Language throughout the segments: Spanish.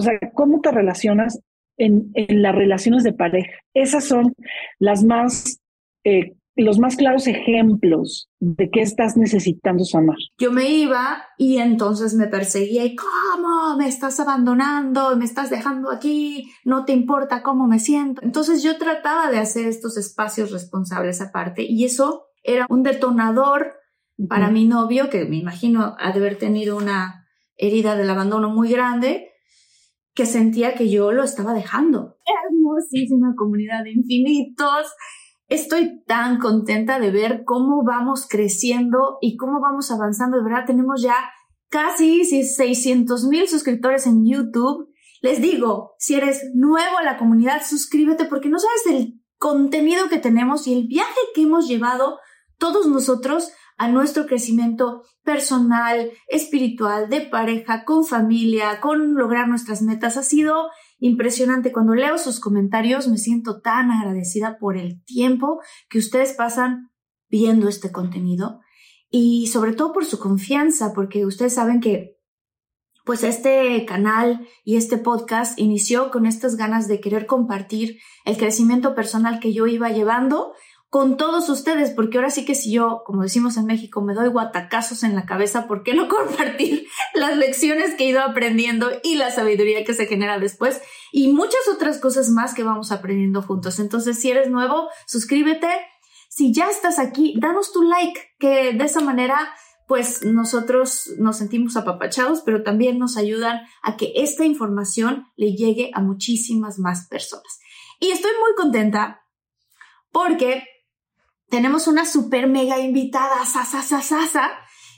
O sea, ¿cómo te relacionas en, en las relaciones de pareja? Esas son las más eh, los más claros ejemplos de qué estás necesitando sanar. Yo me iba y entonces me perseguía y ¿cómo? Me estás abandonando, me estás dejando aquí, no te importa cómo me siento. Entonces yo trataba de hacer estos espacios responsables aparte y eso era un detonador para mi novio, que me imagino ha de haber tenido una herida del abandono muy grande, que sentía que yo lo estaba dejando. Hermosísima comunidad de infinitos Estoy tan contenta de ver cómo vamos creciendo y cómo vamos avanzando. De verdad, tenemos ya casi 600 mil suscriptores en YouTube. Les digo, si eres nuevo a la comunidad, suscríbete porque no sabes el contenido que tenemos y el viaje que hemos llevado todos nosotros a nuestro crecimiento personal, espiritual, de pareja, con familia, con lograr nuestras metas. Ha sido impresionante. Cuando leo sus comentarios me siento tan agradecida por el tiempo que ustedes pasan viendo este contenido y sobre todo por su confianza, porque ustedes saben que pues este canal y este podcast inició con estas ganas de querer compartir el crecimiento personal que yo iba llevando con todos ustedes, porque ahora sí que si yo, como decimos en México, me doy guatacazos en la cabeza, ¿por qué no compartir las lecciones que he ido aprendiendo y la sabiduría que se genera después? Y muchas otras cosas más que vamos aprendiendo juntos. Entonces, si eres nuevo, suscríbete. Si ya estás aquí, danos tu like, que de esa manera pues nosotros nos sentimos apapachados, pero también nos ayudan a que esta información le llegue a muchísimas más personas. Y estoy muy contenta porque tenemos una super mega invitada, Sasa Sasa,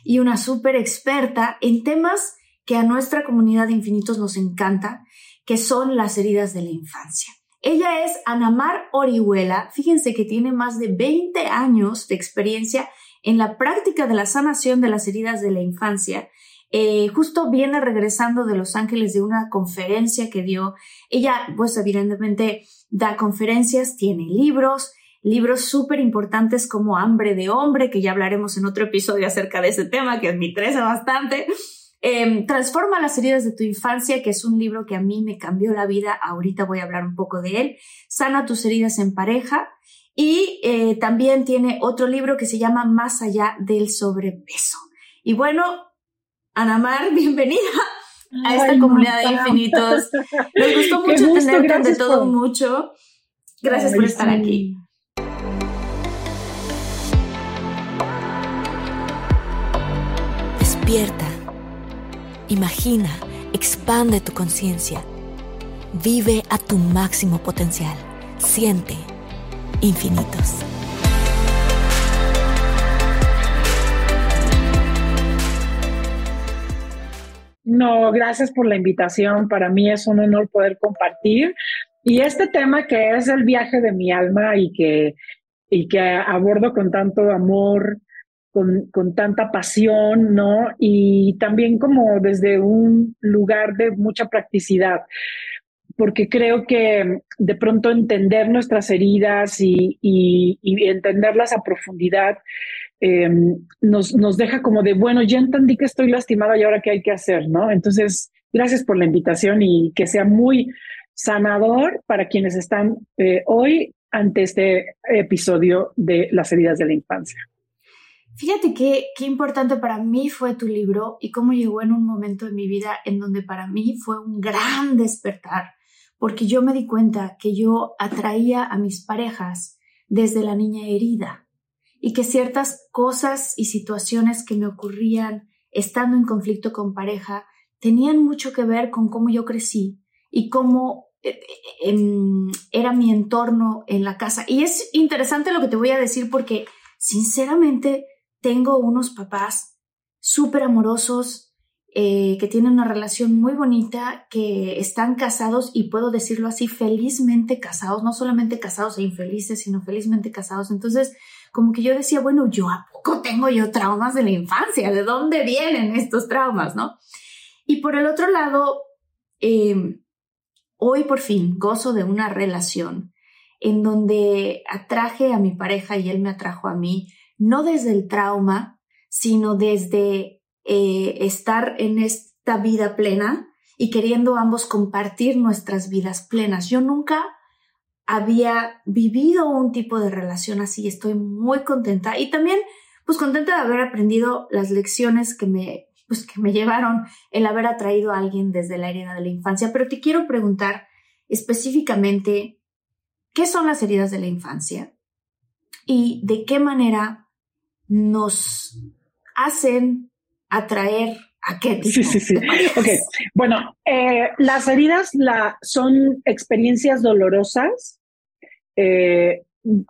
y una super experta en temas que a nuestra comunidad de infinitos nos encanta, que son las heridas de la infancia. Ella es Anamar Orihuela. Fíjense que tiene más de 20 años de experiencia en la práctica de la sanación de las heridas de la infancia. Eh, justo viene regresando de Los Ángeles de una conferencia que dio. Ella, pues evidentemente, da conferencias, tiene libros, libros súper importantes como Hambre de Hombre, que ya hablaremos en otro episodio acerca de ese tema, que me interesa bastante. Em, Transforma las heridas de tu infancia, que es un libro que a mí me cambió la vida. Ahorita voy a hablar un poco de él. Sana tus heridas en pareja. Y eh, también tiene otro libro que se llama Más allá del sobrepeso. Y bueno, Anamar, bienvenida a esta comunidad de infinitos. Nos gustó mucho tenerte de todo mucho. Gracias por estar aquí. Despierta, imagina, expande tu conciencia, vive a tu máximo potencial, siente infinitos. No, gracias por la invitación. Para mí es un honor poder compartir. Y este tema que es el viaje de mi alma y que, y que abordo con tanto amor, con, con, tanta pasión, ¿no? Y también como desde un lugar de mucha practicidad, porque creo que de pronto entender nuestras heridas y, entenderlas a profundidad em, nos, nos deja como de, bueno, ya entendí que estoy lastimada y ahora qué hay que hacer, ¿no? Entonces, gracias por la invitación y que sea muy sanador para quienes están eh, hoy ante este episodio de las heridas de la infancia. Fíjate qué, qué importante para mí fue tu libro y cómo llegó en un momento de mi vida en donde para mí fue un gran despertar, porque yo me di cuenta que yo atraía a mis parejas desde la niña herida y que ciertas cosas y situaciones que me ocurrían estando en conflicto con pareja tenían mucho que ver con cómo yo crecí y cómo eh, eh, em, era mi entorno en la casa. Y es interesante lo que te voy a decir porque sinceramente tengo unos papás súper amorosos, eh, que tienen una relación muy bonita, que están casados y puedo decirlo así, felizmente casados, no solamente casados e infelices, sino felizmente casados. Entonces, como que yo decía, bueno, yo a poco tengo yo traumas de la infancia, ¿de dónde vienen estos traumas, no? Y por el otro lado, em, hoy por fin gozo de una relación en donde atraje a mi pareja y él me atrajo a mí no desde el trauma, sino desde eh, estar en esta vida plena y queriendo ambos compartir nuestras vidas plenas. Yo nunca había vivido un tipo de relación así, estoy muy contenta y también pues contenta de haber aprendido las lecciones que me pues que me llevaron el haber atraído a alguien desde la herida de la infancia, pero te quiero preguntar específicamente qué son las heridas de la infancia y de qué manera nos hacen atraer a qué tipo Sí, sí, sí. Ok, bueno, eh, las heridas la, son experiencias dolorosas eh,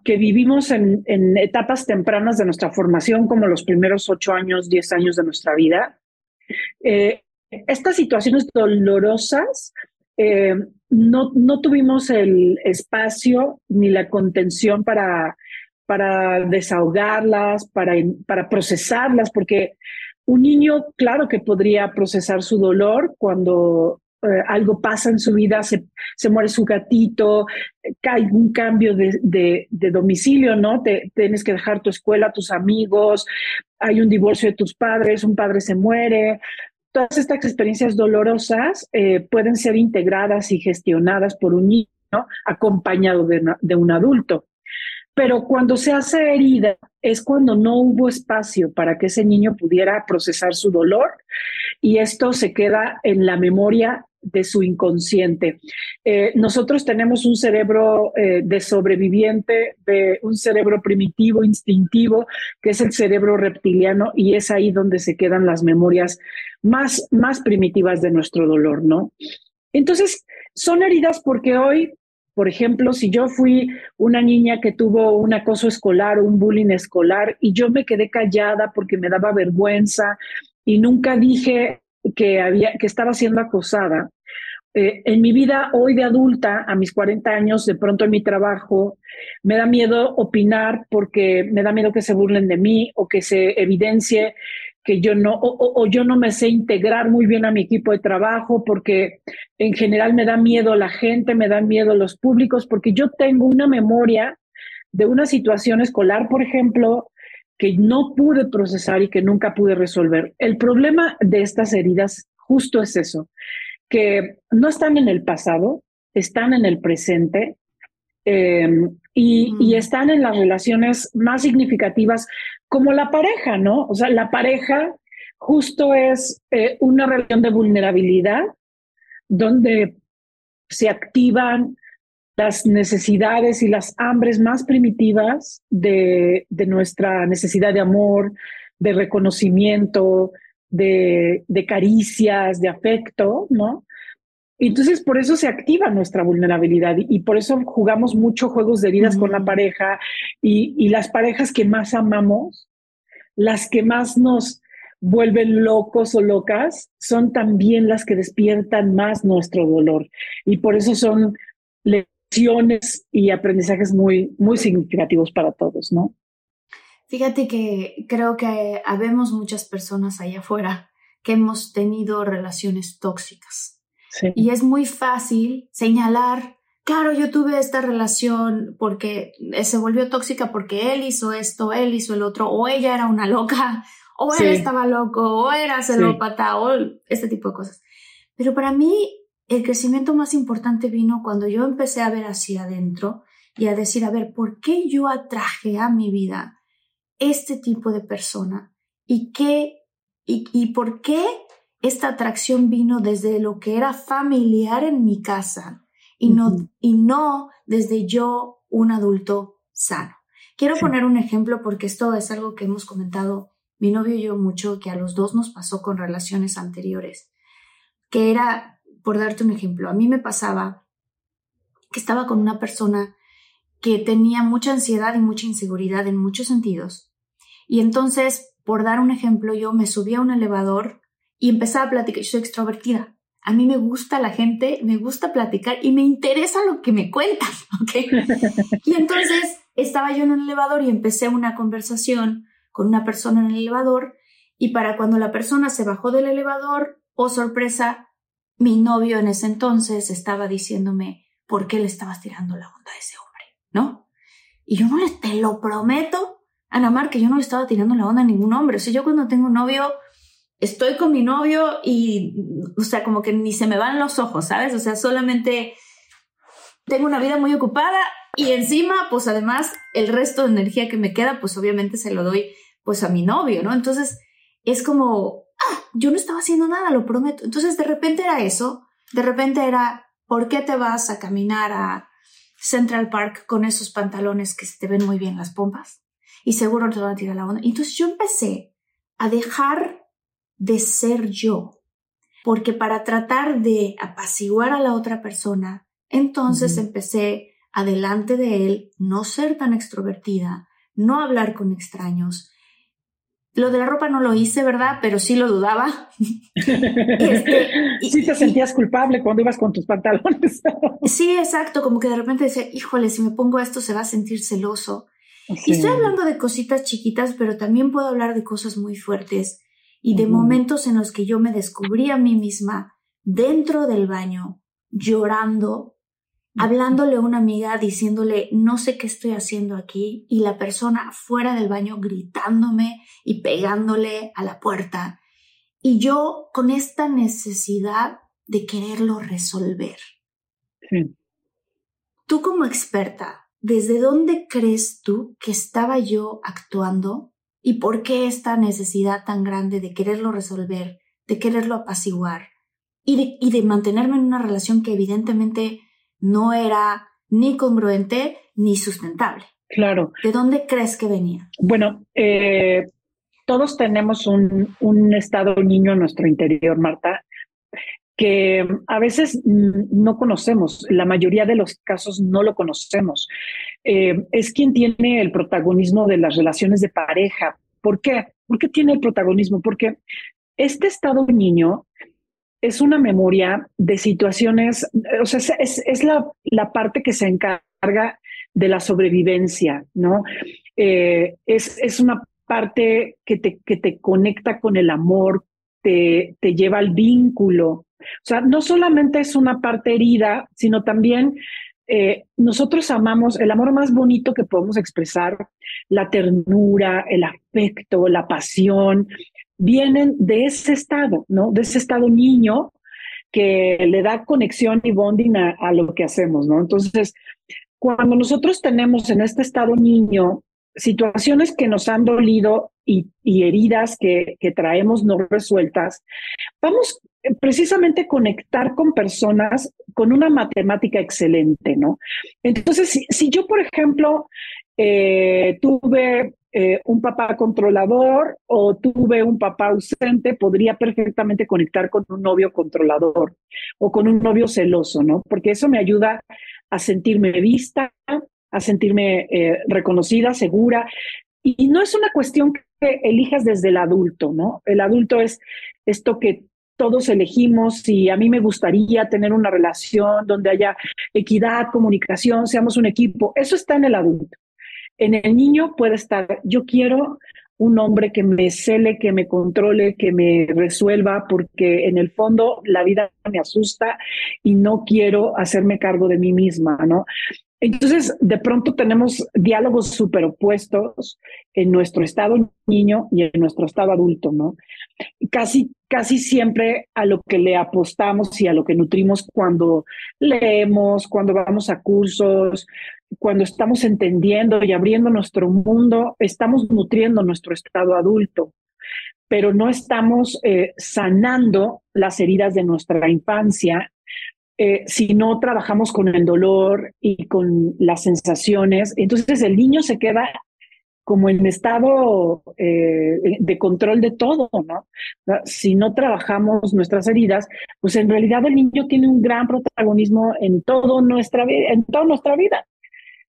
que vivimos en, en, etapas tempranas de nuestra formación, como los primeros ocho años, diez años de nuestra vida. Eh, estas situaciones dolorosas eh, no, no tuvimos el espacio ni la contención para, para desahogarlas, para, para procesarlas, porque un niño, claro que podría procesar su dolor cuando eh, algo pasa en su vida, se, se muere su gatito, cae un cambio de, de, domicilio, ¿no? Te, tienes que dejar tu escuela, tus amigos, hay un divorcio de tus padres, un padre se muere. Todas estas experiencias dolorosas eh, pueden ser integradas y gestionadas por un niño acompañado de un adulto. Pero cuando se hace herida es cuando no hubo espacio para que ese niño pudiera procesar su dolor y esto se queda en la memoria de su inconsciente. Eh, nosotros tenemos un cerebro eh, de sobreviviente, de un cerebro primitivo, instintivo, que es el cerebro reptiliano, y es ahí donde se quedan las memorias más, más primitivas de nuestro dolor, ¿no? Entonces, son heridas porque hoy, por ejemplo, si yo fui una niña que tuvo un acoso escolar o un bullying escolar y yo me quedé callada porque me daba vergüenza y nunca dije que, había, que estaba siendo acosada. Eh, en mi vida hoy de adulta, a mis 40 años, de pronto en mi trabajo, me da miedo opinar porque me da miedo que se burlen de mí o que se evidencie que yo no, o, yo no me sé integrar muy bien a mi equipo de trabajo porque en general me da miedo la gente, me dan miedo los públicos, porque yo tengo una memoria de una situación escolar, por ejemplo, que no pude procesar y que nunca pude resolver. El problema de estas heridas justo es eso, que no están en el pasado, están en el presente eh, y, y, están en las relaciones más significativas como la pareja, ¿no? O sea, la pareja justo es eh, una relación de vulnerabilidad donde se activan las necesidades y las hambres más primitivas de, de nuestra necesidad de amor, de reconocimiento, de, de, caricias, de afecto, ¿no? Entonces, por eso se activa nuestra vulnerabilidad y, y por eso jugamos mucho juegos de mm. con la pareja y, y las parejas que más amamos, las que más nos vuelven locos o locas, son también las que despiertan más nuestro dolor. Y por eso son y aprendizajes muy, muy significativos para todos, ¿no? Fíjate que creo que habemos muchas personas allá afuera que hemos tenido relaciones tóxicas. Sí. Y es muy fácil señalar, claro, yo tuve esta relación porque se volvió tóxica porque él hizo esto, él hizo el otro, o ella era una loca, o sí. él estaba loco, o era celópata, sí. o este tipo de cosas. Pero para mí el crecimiento más importante vino cuando yo empecé a ver hacia adentro y a decir, a ver, ¿por qué yo atraje a mi vida este tipo de persona? ¿Y qué, y, y por qué esta atracción vino desde lo que era familiar en mi casa y no, uh -huh. y no desde yo, un adulto sano? Quiero sí. poner un ejemplo porque esto es algo que hemos comentado mi novio y yo mucho, que a los dos nos pasó con relaciones anteriores, que era por darte un ejemplo, a mí me pasaba que estaba con una persona que tenía mucha ansiedad y mucha inseguridad en muchos sentidos. Y entonces, por dar un ejemplo, yo me subí a un elevador y empezaba a platicar. Yo soy extrovertida. A mí me gusta la gente, me gusta platicar y me interesa lo que me cuentan, ¿ok? y entonces estaba yo en un elevador y empecé una conversación con una persona en el elevador y para cuando la persona se bajó del elevador, oh sorpresa, mi novio en ese entonces estaba diciéndome por qué le estabas tirando la onda a ese hombre, ¿no? Y yo no te lo prometo, Ana Mar, que yo no le estaba tirando la onda a ningún hombre. O sea, yo cuando tengo un novio, estoy con mi novio y, o sea, como que ni se me van los ojos, ¿sabes? O sea, solamente tengo una vida muy ocupada y encima, pues además, el resto de energía que me queda, pues obviamente se lo doy pues a mi novio, ¿no? Entonces, es como, ah, yo no estaba haciendo nada, lo prometo. Entonces, de repente era eso, de repente era, ¿por qué te vas a caminar a Central Park con esos pantalones que se te ven muy bien las pompas? Y seguro te van a tirar la onda. Entonces yo empecé a dejar de ser yo, porque para tratar de apaciguar a la otra persona, entonces empecé adelante de él no ser tan extrovertida, no hablar con extraños, lo de la ropa no lo hice, ¿verdad? Pero sí lo dudaba. este, sí te sentías culpable cuando ibas con tus pantalones. sí, exacto, como que de repente decía, híjole, si me pongo esto se va a sentir celoso. Y estoy hablando de cositas chiquitas, pero también puedo hablar de cosas muy fuertes y de momentos en los que yo me descubrí a mí misma dentro del baño, llorando, hablándole a una amiga, diciéndole, no sé qué estoy haciendo aquí, y la persona fuera del baño gritándome y pegándole a la puerta. Y yo con esta necesidad de quererlo resolver. Tú como experta, ¿desde dónde crees tú que estaba yo actuando? ¿Y por qué esta necesidad tan grande de quererlo resolver, de quererlo apaciguar y de, y de mantenerme en una relación que evidentemente no era ni congruente ni sustentable. Claro. ¿De dónde crees que venía? Bueno, eh, todos tenemos un, un, estado niño en nuestro interior, Marta, que a veces no conocemos, la mayoría de los casos no lo conocemos. Eh, es quien tiene el protagonismo de las relaciones de pareja. ¿Por qué? ¿Por qué tiene el protagonismo? Porque este estado niño es una memoria de situaciones, o sea, es, es la, la, parte que se encarga de la sobrevivencia, ¿no? Eh, es, es, una parte que te, que te conecta con el amor, te, lleva al vínculo. O sea, no solamente es una parte herida, sino también eh, nosotros amamos el amor más bonito que podemos expresar, la ternura, el afecto, la pasión, vienen de ese estado, ¿no? De ese estado niño que le da conexión y bonding a, lo que hacemos, ¿no? Entonces, cuando nosotros tenemos en este estado niño situaciones que nos han dolido y, heridas que, que, traemos no resueltas, vamos precisamente a conectar con personas con una matemática excelente, ¿no? Entonces, si, si yo, por ejemplo, eh, tuve eh, un papá controlador o tuve un papá ausente, podría perfectamente conectar con un novio controlador o con un novio celoso, ¿no? Porque eso me ayuda a sentirme vista, a sentirme eh, reconocida, segura. Y no es una cuestión que elijas desde el adulto, ¿no? El adulto es esto que todos elegimos y a mí me gustaría tener una relación donde haya equidad, comunicación, seamos un equipo. Eso está en el adulto. En el niño puede estar, yo quiero un hombre que me cele, que me controle, que me resuelva, porque en el fondo la vida me asusta y no quiero hacerme cargo de mí misma, ¿no? Entonces, de pronto tenemos diálogos súper opuestos en nuestro estado niño y en nuestro estado adulto, ¿no? Casi, casi siempre a lo que le apostamos y a lo que nutrimos cuando leemos, cuando vamos a cursos, cuando estamos entendiendo y abriendo nuestro mundo, estamos nutriendo nuestro estado adulto, pero no estamos eh, sanando las heridas de nuestra infancia eh, si no trabajamos con el dolor y con las sensaciones. Entonces el niño se queda como en estado eh, de control de todo, ¿no? Si no trabajamos nuestras heridas, pues en realidad el niño tiene un gran protagonismo en, todo nuestra, en toda nuestra vida.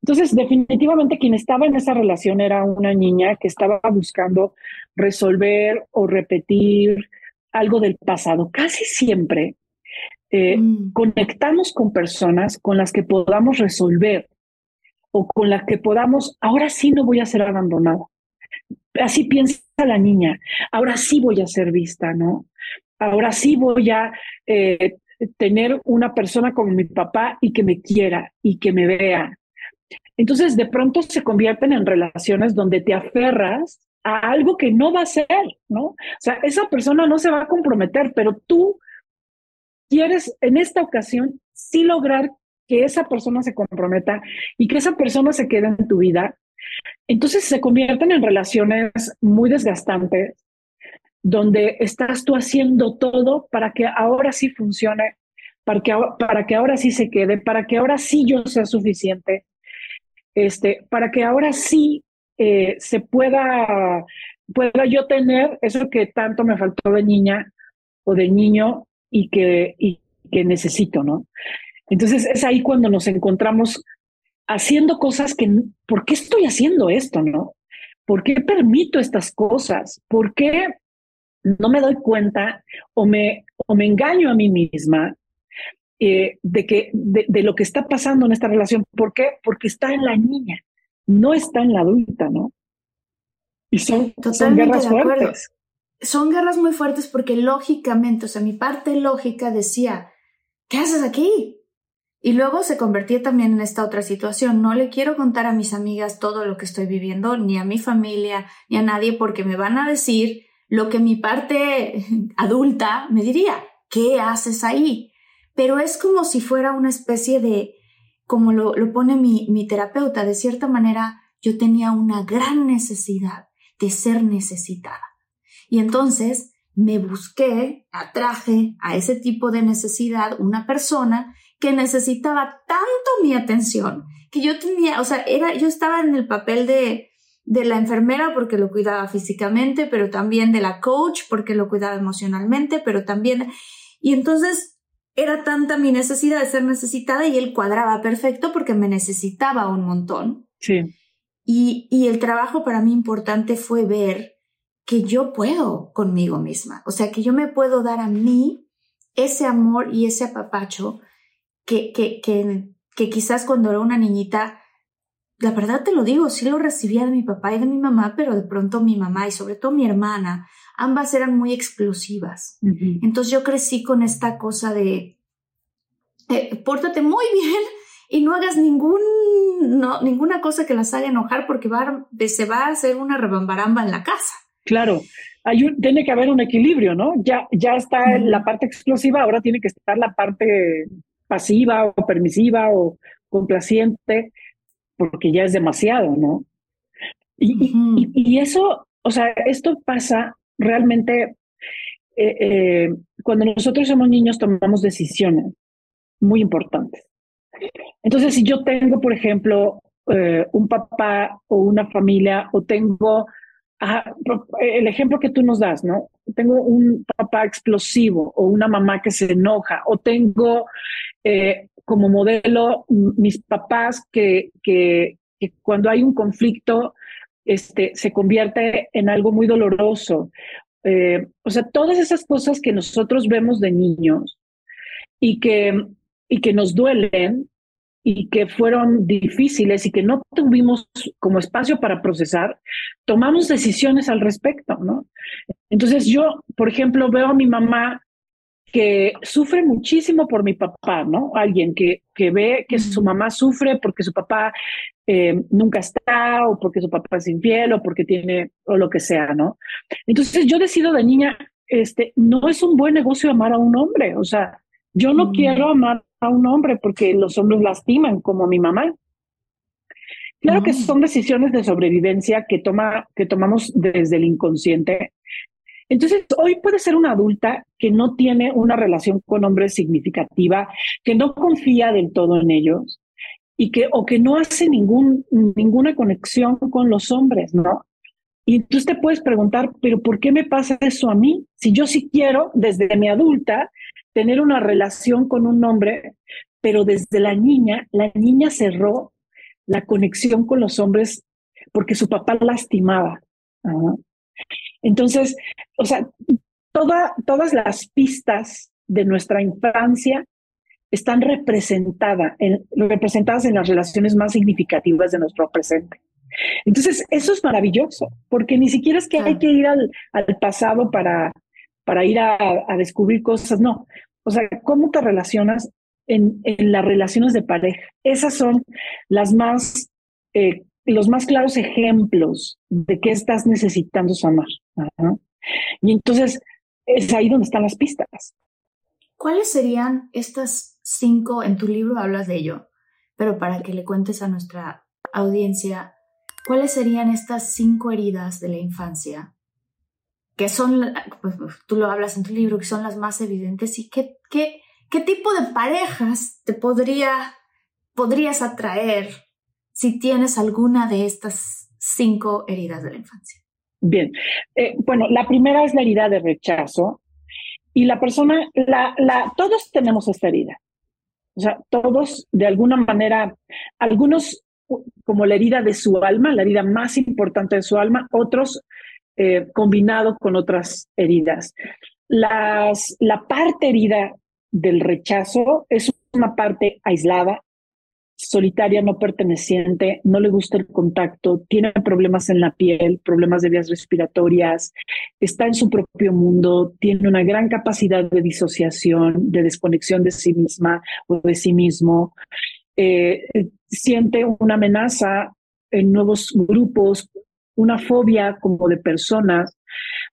Entonces, definitivamente quien estaba en esa relación era una niña que estaba buscando resolver o repetir algo del pasado. Casi siempre eh, mm. conectamos con personas con las que podamos resolver o con las que podamos, ahora sí no voy a ser abandonada. Así piensa la niña, ahora sí voy a ser vista, ¿no? Ahora sí voy a eh, tener una persona como mi papá y que me quiera y que me vea entonces, de pronto se convierten en relaciones donde te aferras a algo que no va a ser, ¿no? O sea, esa persona no se va a comprometer, pero tú quieres en esta ocasión sí lograr que esa persona se comprometa y que esa persona se quede en tu vida. Entonces se convierten en relaciones muy desgastantes, donde estás tú haciendo todo para que ahora sí funcione, para que, para que ahora sí se quede, para que ahora sí yo sea suficiente, este, para que ahora sí eh, se pueda, pueda yo tener eso que tanto me faltó de niña o de niño y que, y que necesito, ¿no? Entonces es ahí cuando nos encontramos haciendo cosas que, ¿por qué estoy haciendo esto, no? ¿Por qué permito estas cosas? ¿Por qué no me doy cuenta o me, o me engaño a mí misma eh, de, que, de, lo que está pasando en esta relación? ¿Por qué? Porque está en la niña, no está en la adulta, ¿no? Y son, son guerras fuertes. Son guerras muy fuertes porque lógicamente, o sea, mi parte lógica decía, ¿qué haces aquí? Y luego se convertía también en esta otra situación. No le quiero contar a mis amigas todo lo que estoy viviendo, ni a mi familia, ni a nadie, porque me van a decir lo que mi parte adulta me diría. ¿Qué haces ahí? Pero es como si fuera una especie de, como lo, pone mi terapeuta, de cierta manera yo tenía una gran necesidad de ser necesitada. Y entonces me busqué, atraje a ese tipo de necesidad una persona que necesitaba tanto mi atención que yo tenía, o sea, era, yo estaba en el papel de, de la enfermera porque lo cuidaba físicamente, pero también de la coach porque lo cuidaba emocionalmente, pero también, y entonces era tanta mi necesidad de ser necesitada y él cuadraba perfecto porque me necesitaba un montón. Sí. Y, y el trabajo para mí importante fue ver que yo puedo conmigo misma, o sea, que yo me puedo dar a mí ese amor y ese apapacho que, que, que, que quizás cuando era una niñita, la verdad te lo digo, sí lo recibía de mi papá y de mi mamá, pero de pronto mi mamá y sobre todo mi hermana, ambas eran muy explosivas. Entonces yo crecí con esta cosa de, eh, pórtate muy bien y no hagas ningún, no, ninguna cosa que las haga enojar porque va, se va a hacer una rebambaramba en la casa. Claro, hay un, tiene que haber un equilibrio, ¿no? Ya, ya está la parte explosiva, ahora tiene que estar la parte pasiva o permisiva o complaciente, porque ya es demasiado, ¿no? Y, y, eso, o sea, esto pasa realmente eh, eh, cuando nosotros somos niños tomamos decisiones muy importantes. Entonces, si yo tengo, por ejemplo, eh, un papá o una familia o tengo el ejemplo que tú nos das, ¿no? Tengo un papá explosivo o una mamá que se enoja o tengo eh, como modelo mis papás que, que, cuando hay un conflicto este, se convierte en algo muy doloroso. Eh, o sea, todas esas cosas que nosotros vemos de niños y que, y que nos duelen, y que fueron difíciles y que no tuvimos como espacio para procesar, tomamos decisiones al respecto, ¿no? Entonces yo, por ejemplo, veo a mi mamá que sufre muchísimo por mi papá, ¿no? Alguien que, que ve que su mamá sufre porque su papá eh, nunca está o porque su papá es infiel o porque tiene o lo que sea, ¿no? Entonces yo decido de niña, este, no es un buen negocio amar a un hombre, o sea, yo no quiero amar a un hombre porque los hombres lastiman, como mi mamá. Claro que son decisiones de sobrevivencia que, toma, que tomamos desde el inconsciente. Entonces, hoy puede ser una adulta que no tiene una relación con hombres significativa, que no confía del todo en ellos y que o que no hace ningún, ninguna conexión con los hombres, ¿no? Y entonces te puedes preguntar, pero ¿por qué me pasa eso a mí? Si yo sí quiero, desde mi adulta, tener una relación con un hombre, pero desde la niña, la niña cerró la conexión con los hombres porque su papá lastimaba. Entonces, o sea, toda, todas las pistas de nuestra infancia están representadas en, representadas en las relaciones más significativas de nuestro presente. Entonces, eso es maravilloso, porque ni siquiera es que hay que ir al, al pasado para, para ir a, descubrir cosas, no. O sea, ¿cómo te relacionas en, en las relaciones de pareja? Esas son las más eh, los más claros ejemplos de qué estás necesitando sanar. Y entonces es ahí donde están las pistas. ¿Cuáles serían estas cinco? En tu libro hablas de ello, pero para que le cuentes a nuestra audiencia, ¿cuáles serían estas cinco heridas de la infancia? Que son, pues, tú lo hablas en tu libro, que son las más evidentes y qué, qué, qué tipo de parejas te podría, podrías atraer si tienes alguna de estas cinco heridas de la infancia. Bien, eh, bueno, la primera es la herida de rechazo y la persona, la, la, todos tenemos esta herida. O sea, todos de alguna manera, algunos como la herida de su alma, la herida más importante de su alma, otros eh, combinado con otras heridas. La parte herida del rechazo es una parte aislada, solitaria, no perteneciente, no le gusta el contacto, tiene problemas en la piel, problemas de vías respiratorias, está en su propio mundo, tiene una gran capacidad de disociación, de desconexión de sí misma o de sí mismo, eh, siente una amenaza en nuevos grupos, una fobia como de personas.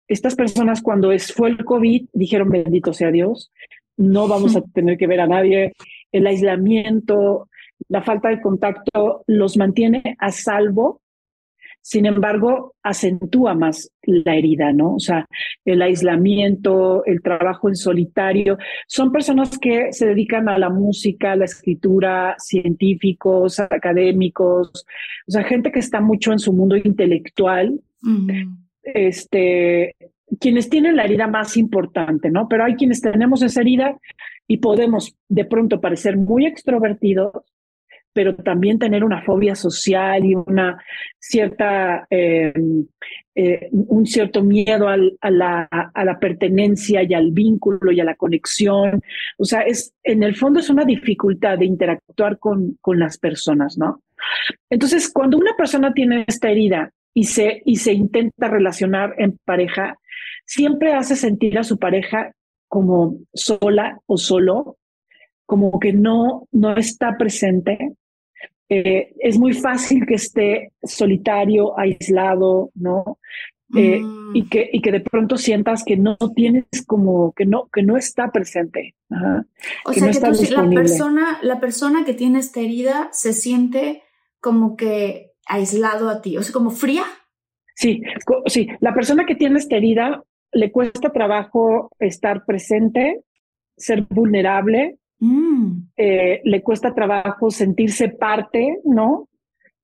Estas personas cuando es, fue el COVID dijeron bendito sea Dios, no vamos a tener que ver a nadie, el aislamiento, la falta de contacto los mantiene a salvo, sin embargo, acentúa más la herida, ¿no? O sea, el aislamiento, el trabajo en solitario. Son personas que se dedican a la música, a la escritura, científicos, académicos, o sea, gente que está mucho en su mundo intelectual. Este, quienes tienen la herida más importante, ¿no? Pero hay quienes tenemos esa herida y podemos de pronto parecer muy extrovertidos, pero también tener una fobia social y una cierta, eh, eh, un cierto miedo a, la, a la pertenencia y al vínculo y a la conexión. O sea, es, en el fondo es una dificultad de interactuar con, con las personas, ¿no? Entonces, cuando una persona tiene esta herida y se, y se intenta relacionar en pareja, siempre hace sentir a su pareja como sola o solo, como que no, no está presente, eh, es muy fácil que esté solitario, aislado, ¿no? Eh, mm. y, que, y que de pronto sientas que no tienes como, que no, que no está presente. o sea, que la, persona, la persona que tiene esta herida se siente como que aislado a ti, o sea, como fría. Sí, sí, la persona que tiene esta herida le cuesta trabajo estar presente, ser vulnerable, Mm. Eh, le cuesta trabajo sentirse parte, ¿no?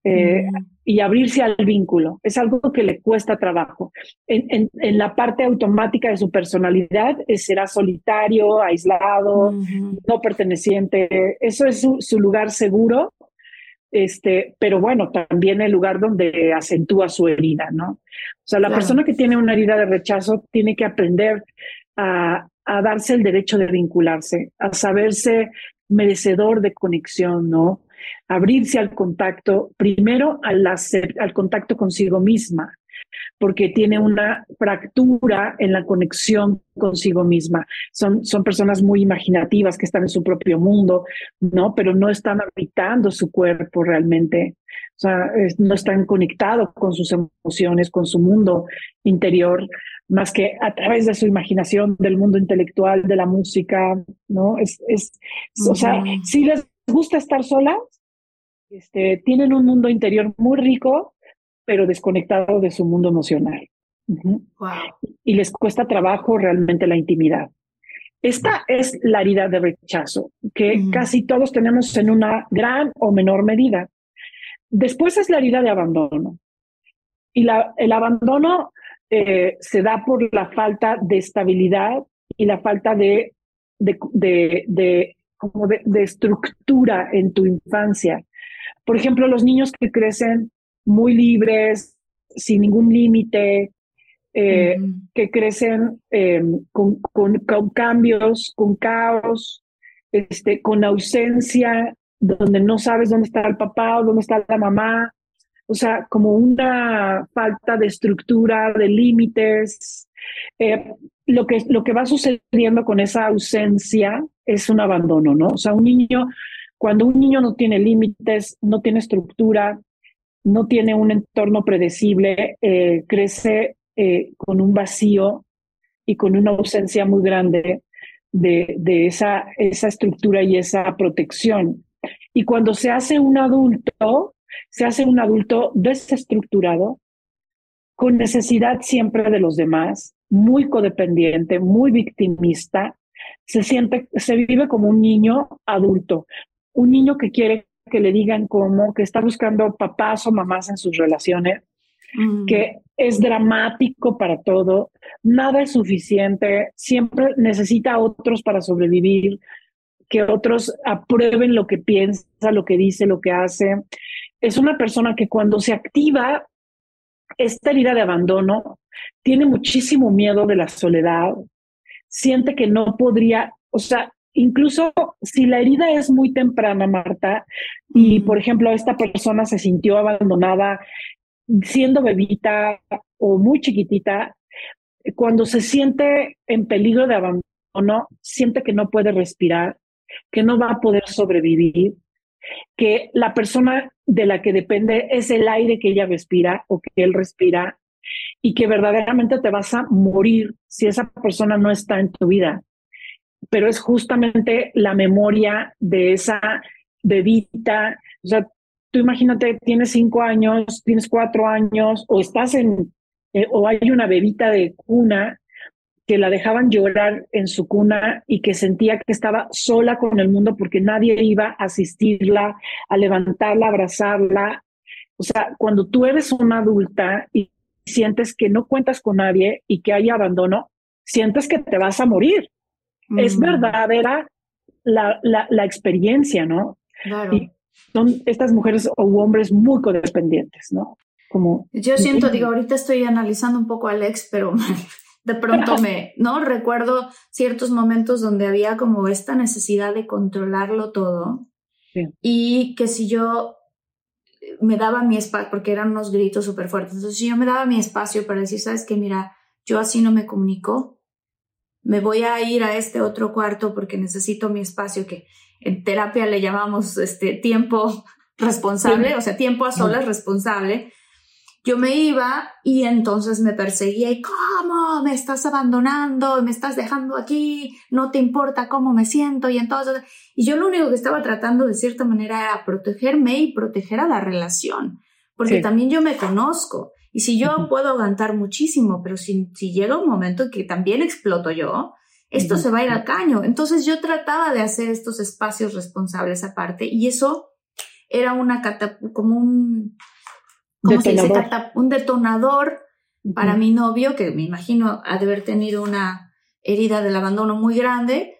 Eh, mm. Y abrirse al vínculo. Es algo que le cuesta trabajo. En, en, la parte automática de su personalidad eh, será solitario, aislado, no perteneciente. Eso es su, su, lugar seguro. Este, pero bueno, también el lugar donde acentúa su herida, ¿no? O sea, la persona que tiene una herida de rechazo tiene que aprender a, a darse el derecho de vincularse, a saberse merecedor de conexión, ¿no? Abrirse al contacto, primero al, al contacto consigo misma, porque tiene una fractura en la conexión consigo misma. Son, son personas muy imaginativas que están en su propio mundo, ¿no? Pero no están habitando su cuerpo realmente. O sea, no están conectados con sus emociones, con su mundo interior más que a través de su imaginación del mundo intelectual, de la música, ¿no? Es, es, o sea, si les gusta estar solas, este, tienen un mundo interior muy rico, pero desconectado de su mundo emocional. Y les cuesta trabajo realmente la intimidad. Esta es la herida de rechazo, que casi todos tenemos en una gran o menor medida. Después es la herida de abandono. Y la, el abandono eh, se da por la falta de estabilidad y la falta de, de, de, como de, estructura en tu infancia. Por ejemplo, los niños que crecen muy libres, sin ningún límite, eh, que crecen eh, con, con, con, cambios, con caos, este, con ausencia, donde no sabes dónde está el papá o dónde está la mamá, o sea, como una falta de estructura, de límites. Eh, lo, que, lo que va sucediendo con esa ausencia es un abandono, ¿no? O sea, un niño, cuando un niño no tiene límites, no tiene estructura, no tiene un entorno predecible, eh, crece eh, con un vacío y con una ausencia muy grande de, de esa, esa estructura y esa protección. Y cuando se hace un adulto, se hace un adulto desestructurado, con necesidad siempre de los demás, muy codependiente, muy victimista, se siente, se vive como un niño adulto, un niño que quiere que le digan cómo, que está buscando papás o mamás en sus relaciones, mm. que es dramático para todo, nada es suficiente, siempre necesita a otros para sobrevivir, que otros aprueben lo que piensa, lo que dice, lo que hace. Es una persona que cuando se activa esta herida de abandono, tiene muchísimo miedo de la soledad, siente que no podría, o sea, incluso si la herida es muy temprana, Marta, y por ejemplo esta persona se sintió abandonada siendo bebita o muy chiquitita, cuando se siente en peligro de abandono, siente que no puede respirar, que no va a poder sobrevivir, que la persona de la que depende es el aire que ella respira o que él respira y que verdaderamente te vas a morir si esa persona no está en tu vida. Pero es justamente la memoria de esa bebita. O sea, tú imagínate, tienes cinco años, tienes cuatro años, o estás en, eh, o hay una bebita de cuna que la dejaban llorar en su cuna y que sentía que estaba sola con el mundo porque nadie iba a asistirla, a levantarla, a abrazarla. O sea, cuando tú eres una adulta y sientes que no cuentas con nadie y que hay abandono, sientes que te vas a morir. Es verdadera la, la, la, experiencia, ¿no? Claro. Y son estas mujeres o hombres muy codependientes, ¿no? Como, Yo siento, digo, ahorita estoy analizando un poco a Alex, pero de pronto me, ¿no? Recuerdo ciertos momentos donde había como esta necesidad de controlarlo todo y que si yo me daba mi espacio, porque eran unos gritos súper fuertes, entonces si yo me daba mi espacio para decir, sabes que mira, yo así no me comunico, me voy a ir a este otro cuarto porque necesito mi espacio que en terapia le llamamos este tiempo responsable, o sea, tiempo a solas responsable, yo me iba y entonces me perseguía y ¿cómo? Me estás abandonando, me estás dejando aquí, no te importa cómo me siento y entonces... Y yo lo único que estaba tratando de cierta manera era protegerme y proteger a la relación, porque también yo me conozco. Y si yo puedo aguantar muchísimo, pero si, si llega un momento en que también exploto yo, esto se va a ir al caño. Entonces yo trataba de hacer estos espacios responsables aparte y eso era una como un un detonador para mi novio, que me imagino ha de haber tenido una herida del abandono muy grande,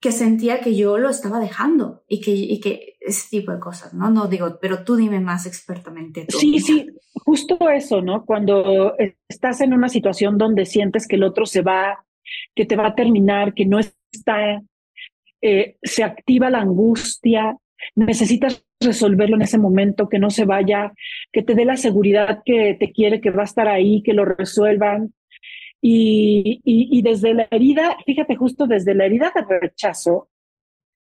que sentía que yo lo estaba dejando y que, y que ese tipo de cosas, ¿no? No digo, pero tú dime más expertamente. Sí, sí, justo eso, ¿no? Cuando estás en una situación donde sientes que el otro se va, que te va a terminar, que no está, eh, se activa la angustia, necesitas resolverlo en ese momento, que no se vaya, que te dé la seguridad que te quiere, que va a estar ahí, que lo resuelvan. Y, y, desde la herida, fíjate, justo desde la herida de rechazo,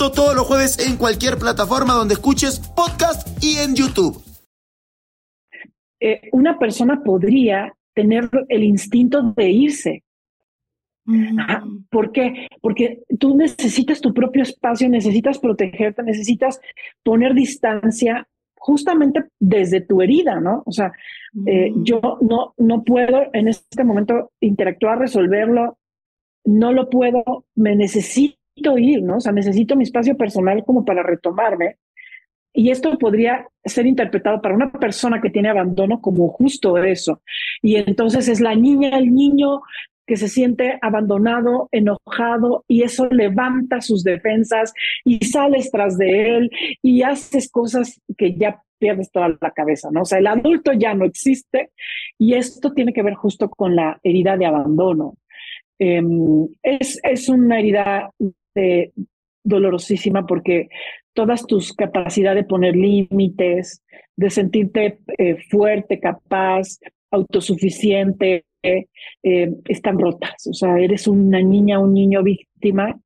Esto todos los jueves en cualquier plataforma donde escuches podcast y en YouTube. Eh, una persona podría tener el instinto de irse. ¿Por qué? Porque tú necesitas tu propio espacio, necesitas protegerte, necesitas poner distancia justamente desde tu herida, ¿no? O sea, eh, yo no, no puedo en este momento interactuar, resolverlo, no lo puedo, me necesito ir, ¿no? O sea, necesito mi espacio personal como para retomarme. Y esto podría ser interpretado para una persona que tiene abandono como justo eso. Y entonces es la niña, el niño que se siente abandonado, enojado, y eso levanta sus defensas y sales tras de él y haces cosas que ya pierdes toda la cabeza, ¿no? O sea, el adulto ya no existe y esto tiene que ver justo con la herida de abandono. Em, es, es una herida de, dolorosísima porque todas tus capacidades de poner límites, de sentirte eh, fuerte, capaz, autosuficiente, eh, están rotas. O sea, eres una niña, un niño víctima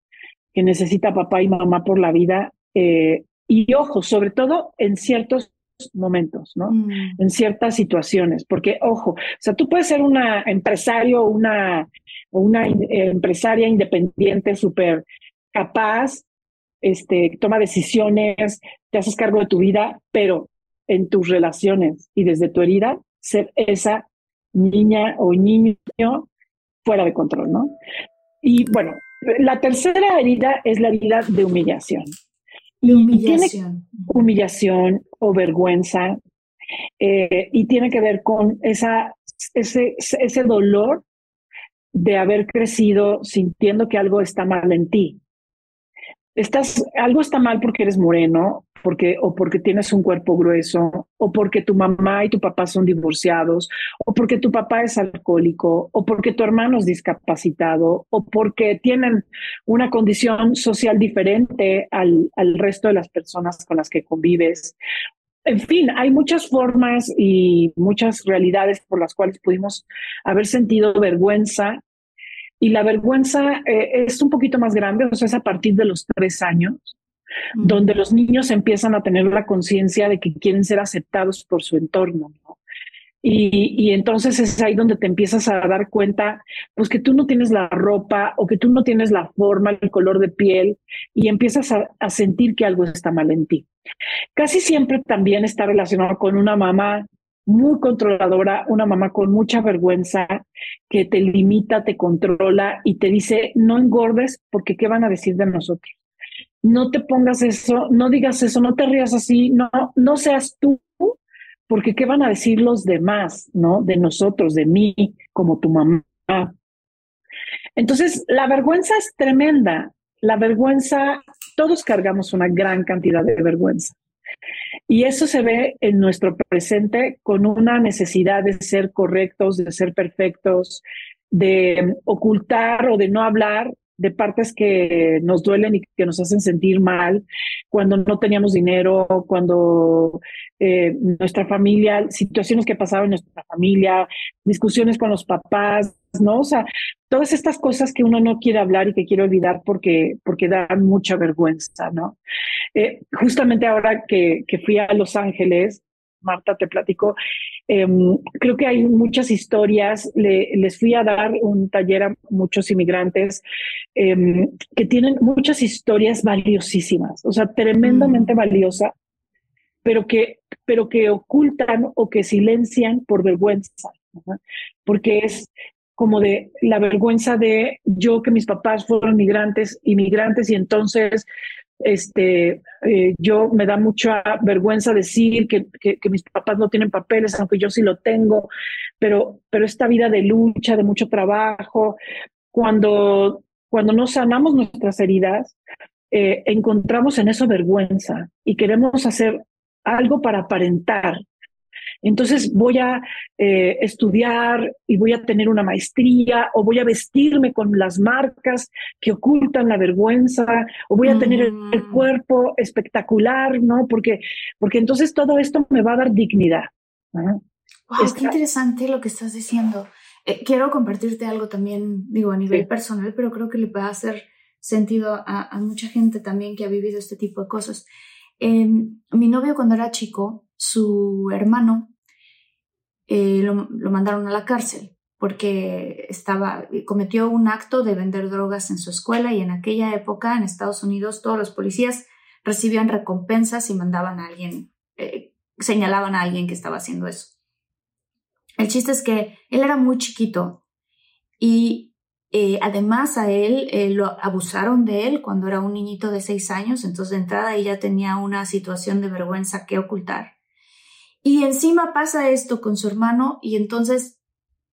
que necesita papá y mamá por la vida. Eh, y ojo, sobre todo en ciertos momentos, ¿no? Mm. En ciertas situaciones, porque ojo, o sea, tú puedes ser una empresario, una, una empresaria independiente súper capaz, este, toma decisiones, te haces cargo de tu vida, pero en tus relaciones y desde tu herida, ser esa niña o niño fuera de control, ¿no? Y bueno, la tercera herida es la herida de humillación. De humillación. humillación o vergüenza. Eh, y tiene que ver con esa, ese, ese dolor de haber crecido sintiendo que algo está mal en ti estás, algo está mal porque eres moreno, porque, o porque tienes un cuerpo grueso, o porque tu mamá y tu papá son divorciados, o porque tu papá es alcohólico, o porque tu hermano es discapacitado, o porque tienen una condición social diferente al, al resto de las personas con las que convives. En fin, hay muchas formas y muchas realidades por las cuales pudimos haber sentido vergüenza y la vergüenza eh, es un poquito más grande, o sea, es a partir de los tres años, donde los niños empiezan a tener la conciencia de que quieren ser aceptados por su entorno. Y, y, entonces es ahí donde te empiezas a dar cuenta, pues que tú no tienes la ropa o que tú no tienes la forma, el color de piel, y empiezas a, a sentir que algo está mal en ti. Casi siempre también está relacionado con una mamá muy controladora, una mamá con mucha vergüenza, que te limita, te controla y te dice, no engordes porque ¿qué van a decir de nosotros? No te pongas eso, no digas eso, no te rías así, no, no seas tú, porque ¿qué van a decir los demás, no? De nosotros, de mí, como tu mamá. Entonces, la vergüenza es tremenda. La vergüenza, todos cargamos una gran cantidad de vergüenza. Y eso se ve en nuestro presente con una necesidad de ser correctos, de ser perfectos, de ocultar o de no hablar de partes que nos duelen y que nos hacen sentir mal, cuando no teníamos dinero, cuando eh, nuestra familia, situaciones que pasaban en nuestra familia, discusiones con los papás, ¿no? O sea, todas estas cosas que uno no quiere hablar y que quiere olvidar porque, porque dan mucha vergüenza, ¿no? Eh, justamente ahora que, que fui a Los Ángeles, Marta te platico, em, creo que hay muchas historias, les fui a dar un taller a muchos inmigrantes em, que tienen muchas historias valiosísimas, o sea, tremendamente mm. valiosa, pero que, pero que ocultan o que silencian por vergüenza, porque es como de la vergüenza de yo que mis papás fueron migrantes, inmigrantes y entonces este, eh, yo me da mucha vergüenza decir que, que, mis papás no tienen papeles, aunque yo sí lo tengo, pero, pero esta vida de lucha, de mucho trabajo, cuando, cuando no sanamos nuestras heridas, eh, encontramos en eso vergüenza y queremos hacer algo para aparentar, entonces voy a eh, estudiar y voy a tener una maestría o voy a vestirme con las marcas que ocultan la vergüenza o voy a tener el, mm. cuerpo espectacular, ¿no? Porque, porque entonces todo esto me va a dar dignidad. Wow, qué interesante lo que estás diciendo. Eh, quiero compartirte algo también, digo, a nivel personal, pero creo que le puede hacer sentido a, mucha gente también que ha vivido este tipo de cosas. Em, mi novio cuando era chico, su hermano eh, lo, mandaron a la cárcel porque estaba, cometió un acto de vender drogas en su escuela y en aquella época en Estados Unidos todos los policías recibían recompensas y mandaban a alguien, eh, señalaban a alguien que estaba haciendo eso. El chiste es que él era muy chiquito y eh, además a él lo abusaron de él cuando era un niñito de seis años, entonces de entrada ella tenía una situación de vergüenza que ocultar. Y encima pasa esto con su hermano y entonces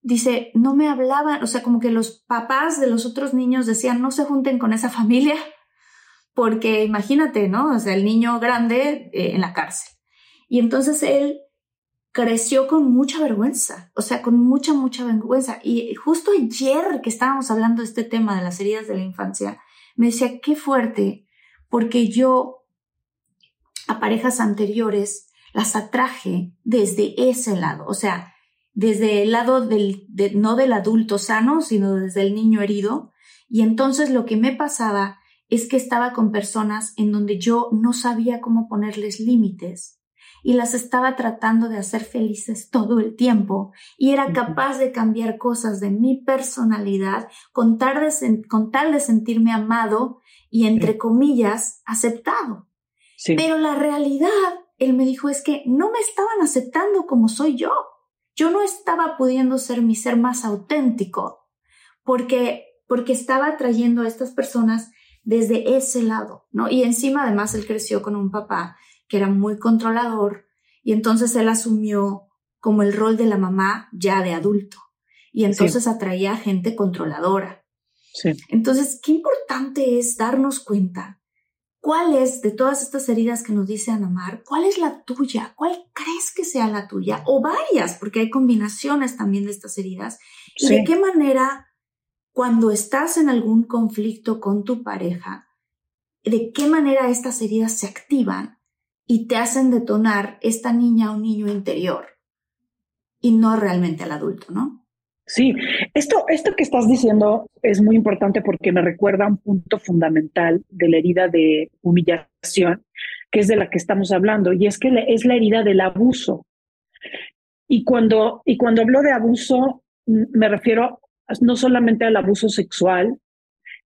dice, no me hablaban, o sea, como que los papás de los otros niños decían, no se junten con esa familia, porque imagínate, ¿no? O sea, el niño grande eh, en la cárcel. Y entonces él creció con mucha vergüenza, o sea, con mucha, mucha vergüenza. Y justo ayer que estábamos hablando de este tema de las heridas de la infancia, me decía, qué fuerte, porque yo a parejas anteriores las atraje desde ese lado, o sea, desde el lado del, no del adulto sano, sino desde el niño herido. Y entonces lo que me pasaba es que estaba con personas en donde yo no sabía cómo ponerles límites y las estaba tratando de hacer felices todo el tiempo y era capaz de cambiar cosas de mi personalidad con tal de, con tal de sentirme amado y entre comillas aceptado. Pero la realidad, él me dijo, es que no me estaban aceptando como soy yo. Yo no estaba pudiendo ser mi ser más auténtico porque, porque estaba trayendo a estas personas desde ese lado, ¿no? Y encima además él creció con un papá que era muy controlador y entonces él asumió como el rol de la mamá ya de adulto y entonces atraía a gente controladora. Sí. Entonces, qué importante es darnos cuenta cuál es de todas estas heridas que nos dice Anamar, cuál es la tuya, cuál crees que sea la tuya o varias, porque hay combinaciones también de estas heridas. Y de qué manera cuando estás en algún conflicto con tu pareja, de qué manera estas heridas se activan y te hacen detonar esta niña o niño interior y no realmente al adulto, ¿no? Sí, esto, esto que estás diciendo es muy importante porque me recuerda un punto fundamental de la herida de humillación, que es de la que estamos hablando, y es que es la herida del abuso. Y cuando, y cuando hablo de abuso, me refiero no solamente al abuso sexual,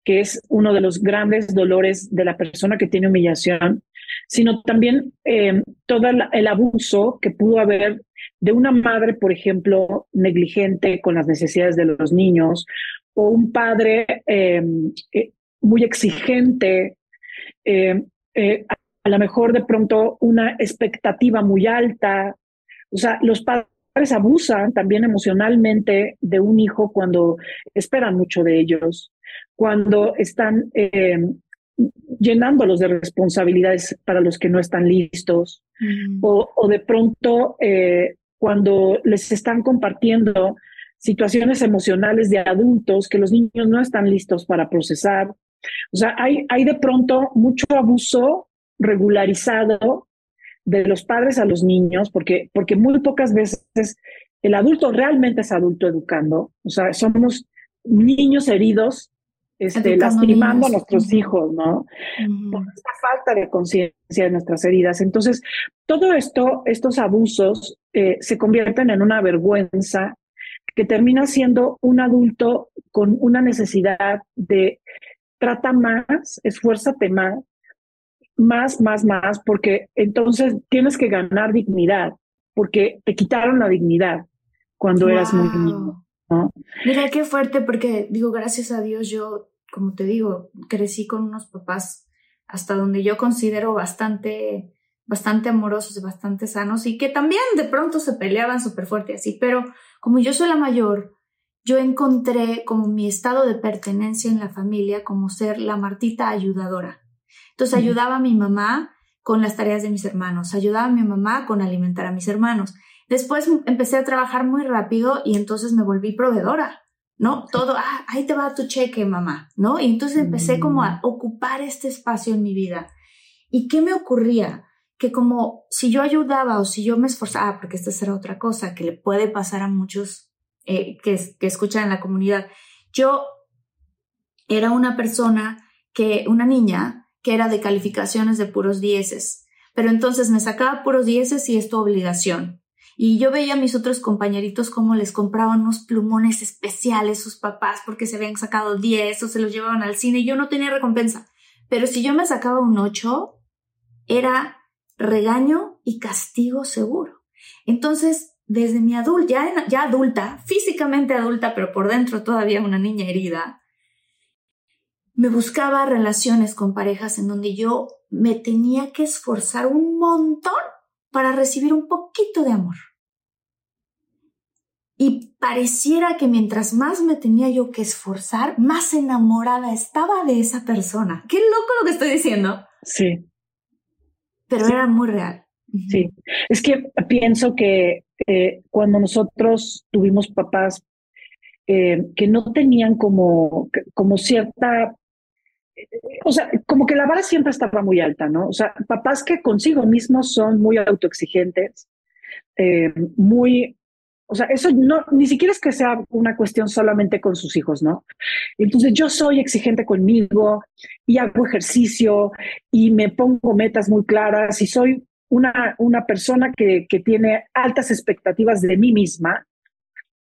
que es uno de los grandes dolores de la persona que tiene humillación, sino también eh, todo el, abuso que pudo haber de una madre, por ejemplo, negligente con las necesidades de los niños, o un padre eh, eh, muy exigente, a lo mejor de pronto una expectativa muy alta. O sea, los padres abusan también emocionalmente de un hijo cuando esperan mucho de ellos, cuando están llenándolos de responsabilidades para los que no están listos, mm. o, de pronto eh, cuando les están compartiendo situaciones emocionales de adultos que los niños no están listos para procesar. O sea, hay, de pronto mucho abuso regularizado de los padres a los niños, porque, porque muy pocas veces el adulto realmente es adulto educando. O sea, somos niños heridos este, lastimando a nuestros hijos, ¿no? Por esta falta de conciencia de nuestras heridas. Entonces, todo esto, estos abusos eh, se convierten en una vergüenza que termina siendo un adulto con una necesidad de trata más, esfuérzate más, más, más, más, porque entonces tienes que ganar dignidad, porque te quitaron la dignidad cuando eras muy niño. Mira qué fuerte, porque digo, gracias a Dios yo como te digo, crecí con unos papás hasta donde yo considero bastante, bastante amorosos y bastante sanos y que también de pronto se peleaban súper fuerte así, pero como yo soy la mayor, yo encontré como mi estado de pertenencia en la familia como ser la Martita ayudadora. Entonces ayudaba a mi mamá con las tareas de mis hermanos, ayudaba a mi mamá con alimentar a mis hermanos. Después empecé a trabajar muy rápido y entonces me volví proveedora. ¿No? Todo, ah, ahí te va tu cheque, mamá, ¿no? Y entonces empecé como a mm. ocupar este espacio en mi vida. ¿Y qué me ocurría? Que como si yo ayudaba o si yo me esforzaba, porque esta será otra cosa que le puede pasar a muchos eh, que, que escuchan en la comunidad, yo era una persona que, una niña que era de calificaciones de puros dieces, pero entonces me sacaba puros dieces y es tu obligación. Y yo veía a mis otros compañeritos cómo les compraban unos plumones especiales sus papás porque se habían sacado 10 o se los llevaban al cine y yo no tenía recompensa. Pero si yo me sacaba un 8, era regaño y castigo seguro. Entonces, desde mi adulta, ya, ya adulta, físicamente adulta, pero por dentro todavía una niña herida, me buscaba relaciones con parejas en donde yo me tenía que esforzar un montón para recibir un poquito de amor. Y pareciera que mientras más me tenía yo que esforzar, más enamorada estaba de esa persona. Qué loco lo que estoy diciendo. Sí. Pero era muy real. Sí, es que pienso que eh, cuando nosotros tuvimos papás eh, que no tenían como, como cierta, o sea, como que la vara siempre estaba muy alta, ¿no? O sea, papás que consigo mismos son muy autoexigentes, muy o sea, eso no, ni siquiera es que sea una cuestión solamente con sus hijos, ¿no? Entonces yo soy exigente conmigo y hago ejercicio y me pongo metas muy claras y soy una, una persona que, que tiene altas expectativas de mí misma.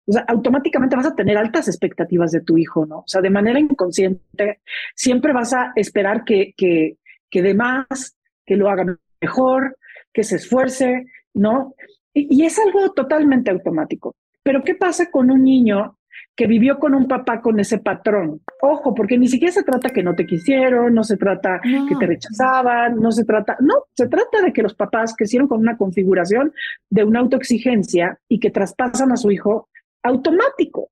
O sea, automáticamente vas a tener altas expectativas de tu hijo, ¿no? O sea, de manera inconsciente, siempre vas a esperar que, que, que dé más, que lo haga mejor, que se esfuerce, ¿no? Y, es algo totalmente automático. Pero ¿qué pasa con un niño que vivió con un papá con ese patrón? Ojo, porque ni siquiera se trata que no te quisieron, no se trata que te rechazaban, no se trata, no, se trata de que los papás crecieron con una configuración de una autoexigencia y que traspasan a su hijo automático.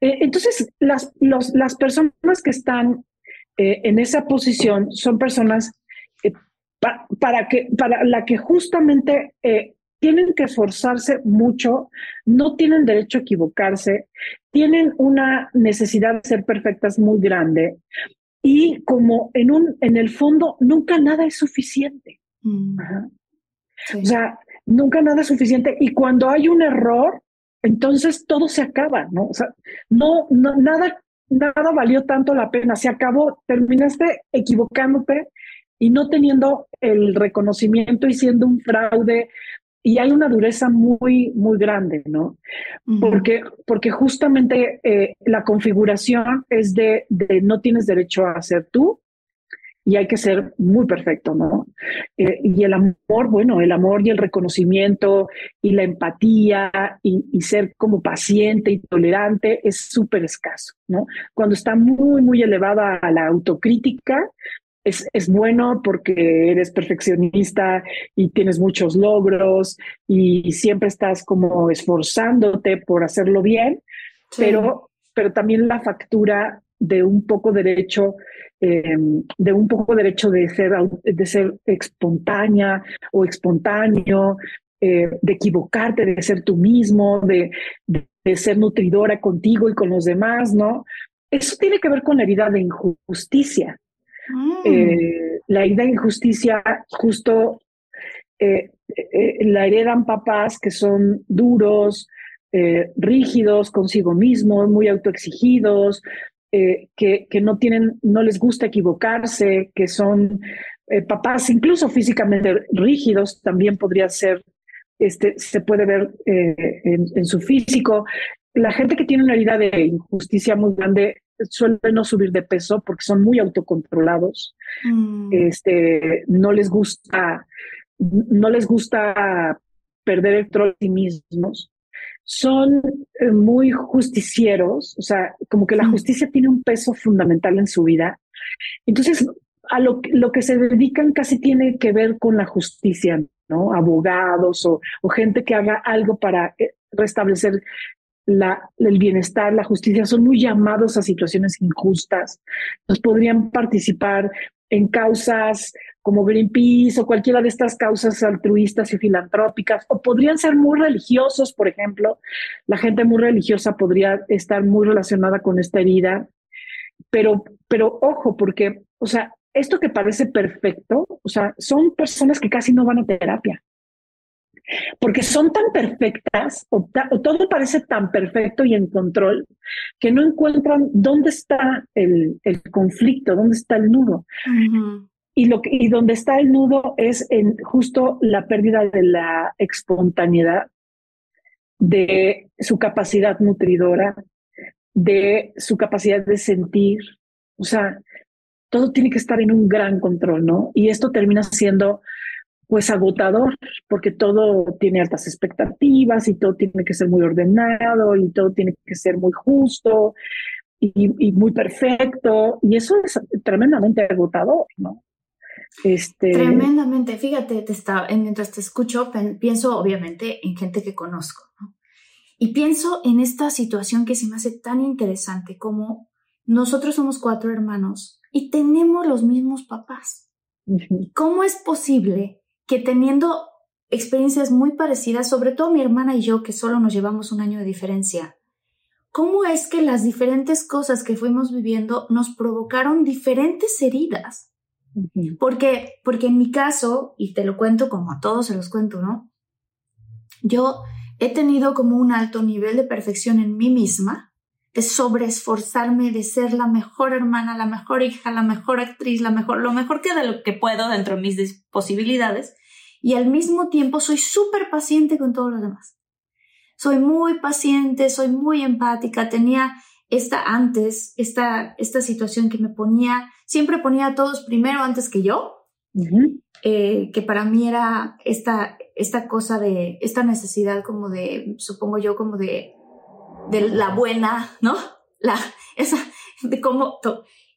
Eh, entonces, las, las personas que están eh, en esa posición son personas eh, para, que, para la que justamente tienen que esforzarse mucho, no tienen derecho a equivocarse, tienen una necesidad de ser perfectas muy grande y como en un en el fondo nunca nada es suficiente. Mm. O sea, nunca nada es suficiente y cuando hay un error, entonces todo se acaba, ¿no? O sea, no, no nada nada valió tanto la pena, se acabó, terminaste equivocándote y no teniendo el reconocimiento y siendo un fraude y hay una dureza muy, muy grande, ¿no? porque, porque justamente eh, la configuración es de, de, no tienes derecho a ser tú y hay que ser muy perfecto, ¿no? Eh, y el amor, bueno, el amor y el reconocimiento y la empatía y, y ser como paciente y tolerante es súper escaso, ¿no? Cuando está muy, muy elevada a la autocrítica, es, es, bueno porque eres perfeccionista y tienes muchos logros y siempre estás como esforzándote por hacerlo bien, pero, pero también la factura de un poco derecho, em, de un poco derecho de ser, de ser espontánea o espontáneo, eh, de equivocarte, de ser tú mismo, de, de ser nutridora contigo y con los demás, ¿no? Eso tiene que ver con la herida de injusticia. Mm. Eh, la idea de injusticia justo eh, eh, la heredan papás que son duros, rígidos consigo mismos, muy autoexigidos, que, que no tienen, no les gusta equivocarse, que son papás incluso físicamente rígidos, también podría ser, este, se puede ver en, en su físico. La gente que tiene una herida de injusticia muy grande suelen no subir de peso porque son muy autocontrolados. Mm. Este, no les gusta, no les gusta perder el control de sí mismos. Son eh, muy justicieros, o sea, como que la mm. justicia tiene un peso fundamental en su vida. Entonces, a lo, lo que se dedican casi tiene que ver con la justicia, ¿no? Abogados o, o gente que haga algo para eh, restablecer la, el bienestar, la justicia, son muy llamados a situaciones injustas. Nos podrían participar en causas como Greenpeace o cualquiera de estas causas altruistas y filantrópicas, o podrían ser muy religiosos, por ejemplo. La gente muy religiosa podría estar muy relacionada con esta herida, pero, pero ojo, porque, o sea, esto que parece perfecto, o sea, son personas que casi no van a terapia porque son tan perfectas o, todo parece tan perfecto y en control que no encuentran dónde está el, conflicto, dónde está el nudo. Y, lo y donde está el nudo es en justo la pérdida de la espontaneidad, de su capacidad nutridora, de su capacidad de sentir. O sea, todo tiene que estar en un gran control, ¿no? Y esto termina siendo pues agotador, porque todo tiene altas expectativas y todo tiene que ser muy ordenado y todo tiene que ser muy justo y, muy perfecto. Y eso es tremendamente agotador, ¿no? Este... Tremendamente. Fíjate, te está, mientras te escucho, pienso obviamente en gente que conozco, ¿no? Y pienso en esta situación que se me hace tan interesante como nosotros somos cuatro hermanos y tenemos los mismos papás. ¿Cómo es posible que teniendo experiencias muy parecidas, sobre todo mi hermana y yo, que solo nos llevamos un año de diferencia, ¿cómo es que las diferentes cosas que fuimos viviendo nos provocaron diferentes heridas? Porque, porque en mi caso, y te lo cuento como a todos se los cuento, ¿no? Yo he tenido como un alto nivel de perfección en mí misma, de sobreesforzarme, de ser la mejor hermana, la mejor hija, la mejor actriz, la mejor, lo mejor que de lo que puedo dentro de mis posibilidades. Y al mismo tiempo soy súper paciente con todos los demás. Soy muy paciente, soy muy empática. Tenía esta antes, esta, esta situación que me ponía, siempre ponía a todos primero antes que yo, eh, que para mí era esta, esta cosa de, esta necesidad como de, supongo yo, como de, de la buena, ¿no? La, esa, de cómo...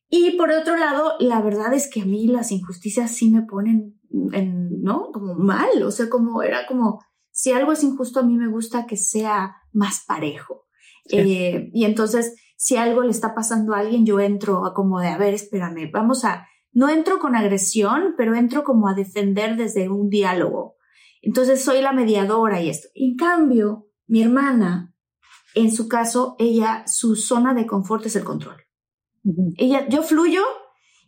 Y por otro lado, la verdad es que a mí las injusticias sí me ponen en, ¿no? Como mal, o sea, como era como, si algo es injusto, a mí me gusta que sea más parejo. Eh, y entonces, si algo le está pasando a alguien, yo entro a como de, a ver, espérame, vamos a, no entro con agresión, pero entro como a defender desde un diálogo. Entonces soy la mediadora y esto. En cambio, mi hermana, en su caso, ella, su zona de confort es el control. Ella, yo fluyo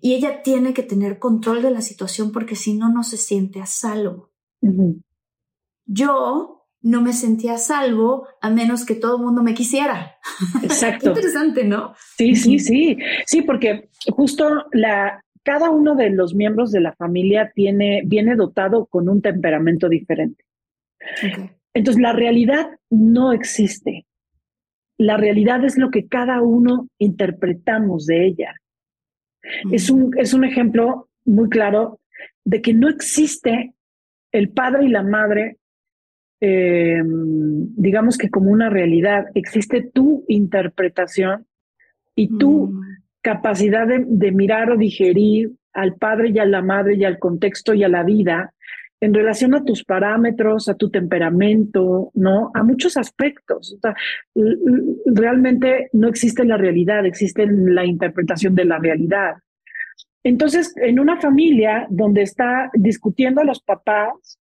y ella tiene que tener control de la situación porque si no, no se siente a salvo. Yo no me sentía a salvo a menos que todo el mundo me quisiera. Exacto. interesante, ¿no? Sí, sí, sí. Sí, porque justo la, cada uno de los miembros de la familia tiene, viene dotado con un temperamento diferente. Entonces, la realidad no existe. La realidad es lo que cada uno interpretamos de ella. es, un, es un ejemplo muy claro de que no existe el padre y la madre, eh, digamos que como una realidad, existe tu interpretación y tu mm. capacidad de, mirar o digerir al padre y a la madre y al contexto y a la vida en relación a tus parámetros, a tu temperamento, ¿no? A muchos aspectos. realmente no existe la realidad, existe la interpretación de la realidad. Entonces, en una familia donde está discutiendo a los papás,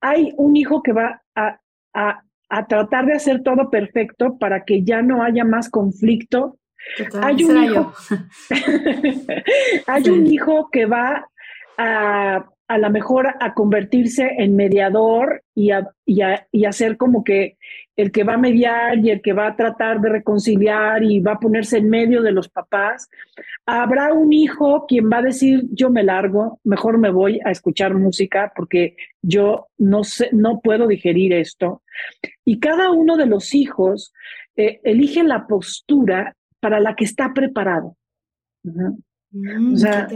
hay un hijo que va a, a, tratar de hacer todo perfecto para que ya no haya más conflicto hay un, hijo, hay un hijo que va a a lo mejor a convertirse en mediador y a, y, a, ser como que el que va a mediar y el que va a tratar de reconciliar y va a ponerse en medio de los papás. Habrá un hijo quien va a decir, yo me largo, mejor me voy a escuchar música porque yo no sé, no puedo digerir esto. Y cada uno de los hijos eh, elige la postura para la que está preparado. Mm, o sea,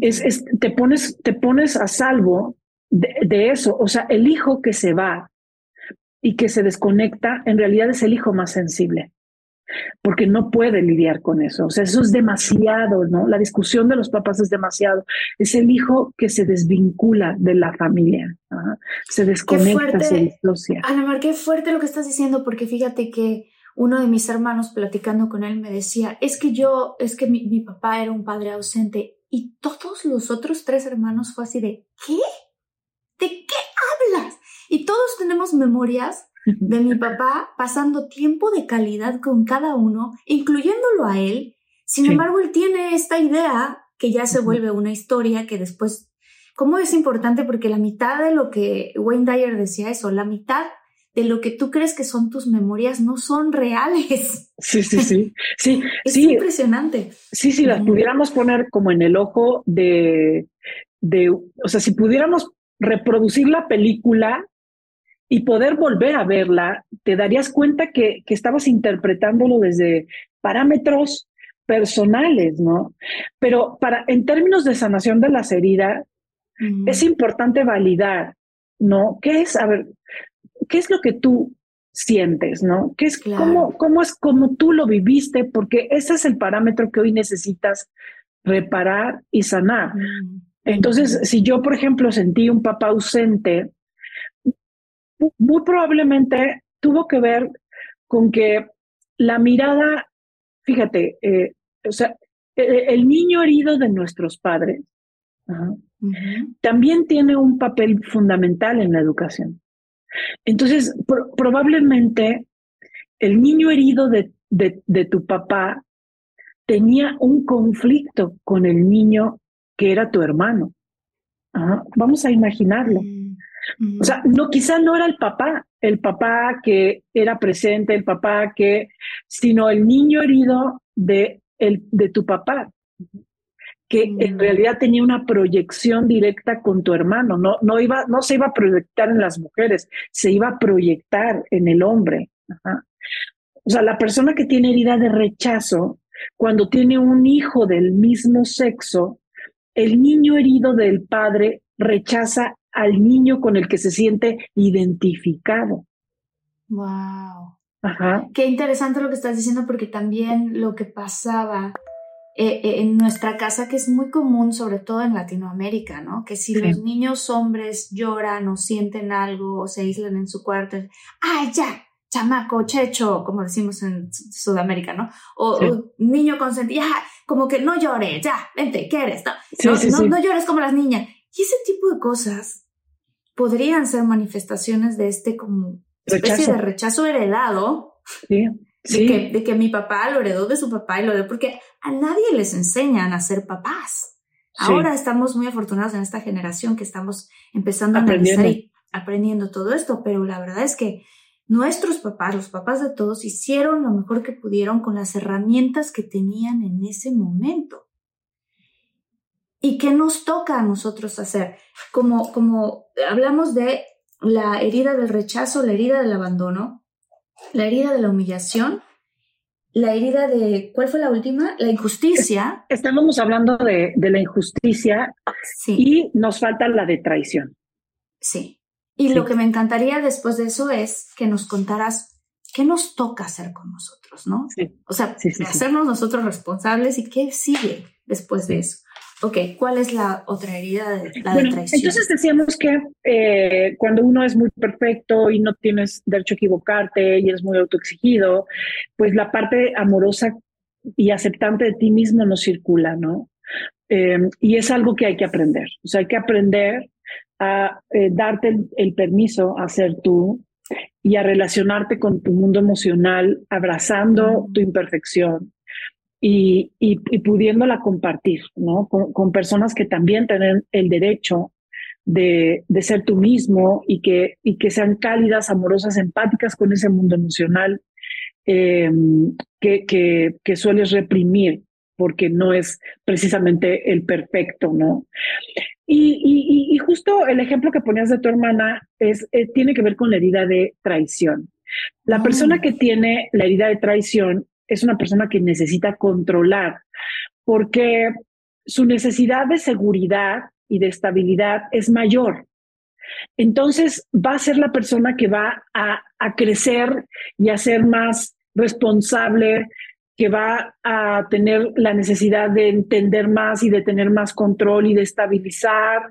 es, te, pones, te pones a salvo de, eso. O sea, el hijo que se va y que se desconecta, en realidad es el hijo más sensible, porque no puede lidiar con eso. O sea, eso es demasiado, ¿no? La discusión de los papás es demasiado. Es el hijo que se desvincula de la familia, se desconecta, se disocia. Ana Mar, qué fuerte lo que estás diciendo, porque fíjate que uno de mis hermanos platicando con él me decía, es que yo, es que mi, papá era un padre ausente y todos los otros tres hermanos fue así de, ¿qué? ¿De qué hablas? Y todos tenemos memorias de mi papá pasando tiempo de calidad con cada uno, incluyéndolo a él. Sin embargo, él tiene esta idea que ya se vuelve una historia que después, ¿cómo es importante? Porque la mitad de lo que Wayne Dyer decía eso, la mitad de lo que tú crees que son tus memorias no son reales. Sí, sí, sí. sí es impresionante. Sí, sí, las pudiéramos poner como en el ojo de, de, o sea, si pudiéramos reproducir la película y poder volver a verla, te darías cuenta que, que estabas interpretándolo desde parámetros personales, ¿no? Pero para, en términos de sanación de las heridas, es importante validar, ¿no? ¿Qué es? A ver, ¿qué es lo que tú sientes, no? ¿Qué es, cómo, cómo es como tú lo viviste? Porque ese es el parámetro que hoy necesitas reparar y sanar. Mm. Entonces, si yo, por ejemplo, sentí un papá ausente, muy probablemente tuvo que ver con que la mirada, fíjate, eh, o sea, e, e, el, niño herido de nuestros padres también tiene un papel fundamental en la educación. Entonces, probablemente el niño herido de, de, tu papá tenía un conflicto con el niño que era tu hermano. Vamos a imaginarlo. Mm, o sea, no, quizá no era el papá, el papá que era presente, el papá que, sino el niño herido de, el, de tu papá, que en mm. realidad tenía una proyección directa con tu hermano, no, no, iba, no se iba a proyectar en las mujeres, se iba a proyectar en el hombre. O sea, la persona que tiene herida de rechazo, cuando tiene un hijo del mismo sexo, el niño herido del padre rechaza al niño con el que se siente identificado. Wow. Ajá. Qué interesante lo que estás diciendo porque también lo que pasaba eh, eh, en nuestra casa, que es muy común, sobre todo en Latinoamérica, ¿no? Que si los niños hombres lloran o sienten algo o se aíslan en su cuarto, ¡ay, ya! chamaco, checho, como decimos en Sudamérica, ¿no? O, niño consentido, ya, como que no llores, ya, vente, ¿qué eres? No, no, llores como las niñas. Y ese tipo de cosas podrían ser manifestaciones de este como especie de rechazo heredado. Sí. De, que, de que mi papá lo heredó de su papá y lo heredó porque a nadie les enseñan a ser papás. Ahora estamos muy afortunados en esta generación que estamos empezando a analizar y aprendiendo todo esto, pero la verdad es que Nuestros papás, los papás de todos, hicieron lo mejor que pudieron con las herramientas que tenían en ese momento. ¿Y qué nos toca a nosotros hacer? Como, como hablamos de la herida del rechazo, la herida del abandono, la herida de la humillación, la herida de, ¿cuál fue la última? La injusticia. Estábamos hablando de, de la injusticia y nos falta la de traición. Sí. Y lo que me encantaría después de eso es que nos contaras qué nos toca hacer con nosotros, ¿no? O sea, hacernos nosotros responsables y qué sigue después de eso. Ok, ¿cuál es la otra herida de la traición? Entonces decíamos que eh, cuando uno es muy perfecto y no tienes derecho a equivocarte y eres muy autoexigido, pues la parte amorosa y aceptante de ti mismo no circula, ¿no? Eh, y es algo que hay que aprender. O sea, hay que aprender a eh, darte el, permiso a ser tú y a relacionarte con tu mundo emocional, abrazando tu imperfección y, y, pudiéndola compartir, ¿no? Con, personas que también tienen el derecho de, de, ser tú mismo y que, y que sean cálidas, amorosas, empáticas con ese mundo emocional eh, que, que, que sueles reprimir porque no es precisamente el perfecto, ¿no? Y, y, justo el ejemplo que ponías de tu hermana es, eh, tiene que ver con la herida de traición. La persona ah. que tiene la herida de traición es una persona que necesita controlar, porque su necesidad de seguridad y de estabilidad es mayor. Entonces va a ser la persona que va a, a crecer y a ser más responsable, que va a tener la necesidad de entender más y de tener más control y de estabilizar.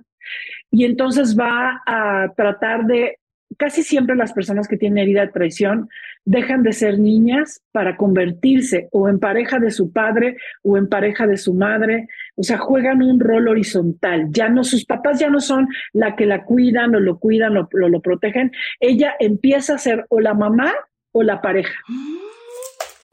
Y entonces va a tratar de, casi siempre las personas que tienen herida de traición dejan de ser niñas para convertirse o en pareja de su padre o en pareja de su madre. O sea, juegan un rol horizontal. Ya no, sus papás ya no son la que la cuidan o lo cuidan o lo, lo protegen. Ella empieza a ser o la mamá o la pareja.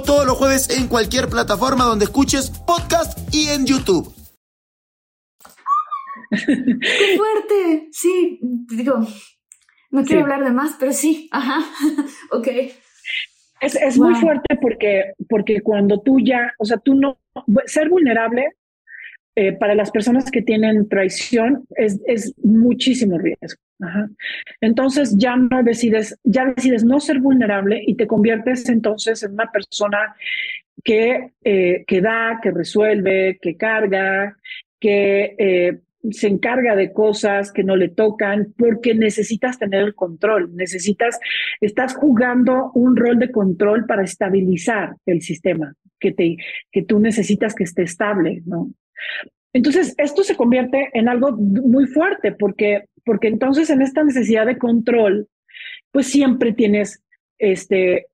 Todos los jueves en cualquier plataforma donde escuches podcast y en YouTube. ¡Qué fuerte! Sí, digo, no quiero hablar de más, pero sí, ajá, ok. Es, muy fuerte porque, porque cuando tú ya, o sea, tú no, ser vulnerable eh, para las personas que tienen traición es, es muchísimo riesgo. Entonces ya no decides, ya decides no ser vulnerable y te conviertes entonces en una persona que, eh, que da, que resuelve, que carga, que, eh, se encarga de cosas que no le tocan porque necesitas tener el control, necesitas, estás jugando un rol de control para estabilizar el sistema que, te, que tú necesitas que esté estable, ¿no? Entonces, esto se convierte en algo muy fuerte porque, porque entonces en esta necesidad de control, pues siempre tienes, este,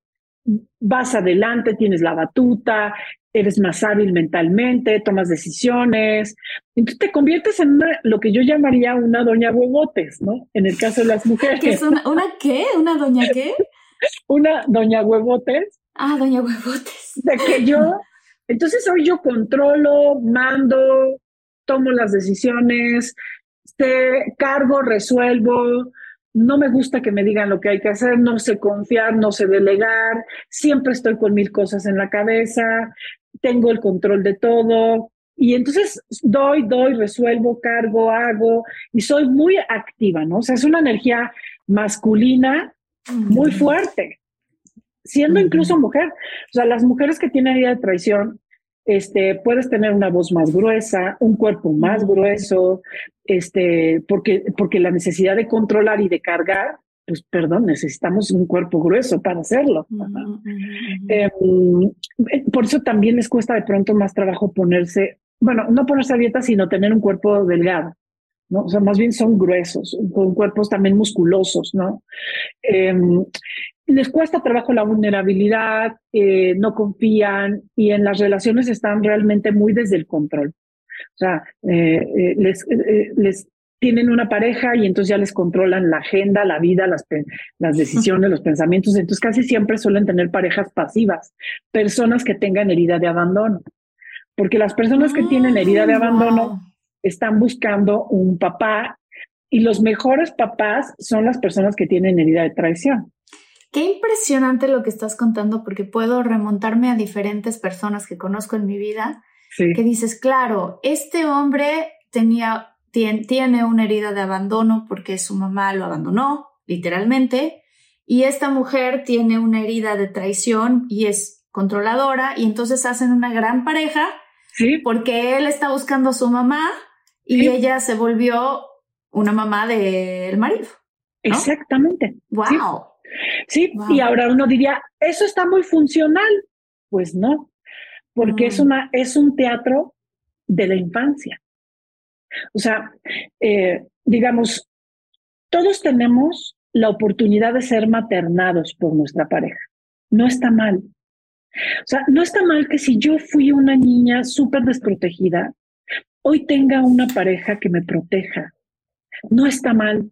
vas adelante, tienes la batuta, eres más hábil mentalmente, tomas decisiones. Entonces te conviertes en lo que yo llamaría una doña huevotes, ¿no? En el caso de las mujeres. ¿Qué es una, una qué? ¿Una doña qué? una doña huevotes. Ah, doña huevotes. De que yo, entonces hoy yo controlo, mando, tomo las decisiones, te cargo, resuelvo, no me gusta que me digan lo que hay que hacer, no sé confiar, no sé delegar, siempre estoy con mil cosas en la cabeza, tengo el control de todo. Y entonces doy, doy, resuelvo, cargo, hago y soy muy activa, ¿no? O sea, es una energía masculina muy fuerte, siendo incluso mujer. O sea, las mujeres que tienen herida de traición, este, puedes tener una voz más gruesa, un cuerpo más grueso, este, porque, porque la necesidad de controlar y de cargar, pues perdón, necesitamos un cuerpo grueso para hacerlo. Em, eh, por eso también les cuesta de pronto más trabajo ponerse, bueno, no ponerse a dieta, sino tener un cuerpo delgado. ¿no? O sea, más bien son gruesos, con cuerpos también musculosos, ¿no? Em, les cuesta trabajo la vulnerabilidad, eh, no confían y en las relaciones están realmente muy desde el control. O sea, eh, eh, les, les tienen una pareja y entonces ya les controlan la agenda, la vida, las, las decisiones, los pensamientos. Entonces casi siempre suelen tener parejas pasivas, personas que tengan herida de abandono. Porque las personas que tienen herida de abandono están buscando un papá y los mejores papás son las personas que tienen herida de traición. Qué impresionante lo que estás contando porque puedo remontarme a diferentes personas que conozco en mi vida que dices, claro, este hombre tenía, tiene, tiene una herida de abandono porque su mamá lo abandonó, literalmente, y esta mujer tiene una herida de traición y es controladora y entonces hacen una gran pareja porque él está buscando a su mamá y ella se volvió una mamá del marido. Exactamente. Wow. Sí, y ahora uno diría, eso está muy funcional. Pues no, porque es, mm. una, es un teatro de la infancia. O sea, eh, digamos, todos tenemos la oportunidad de ser maternados por nuestra pareja. No está mal. O sea, no está mal que si yo fui una niña súper desprotegida, hoy tenga una pareja que me proteja. No está mal,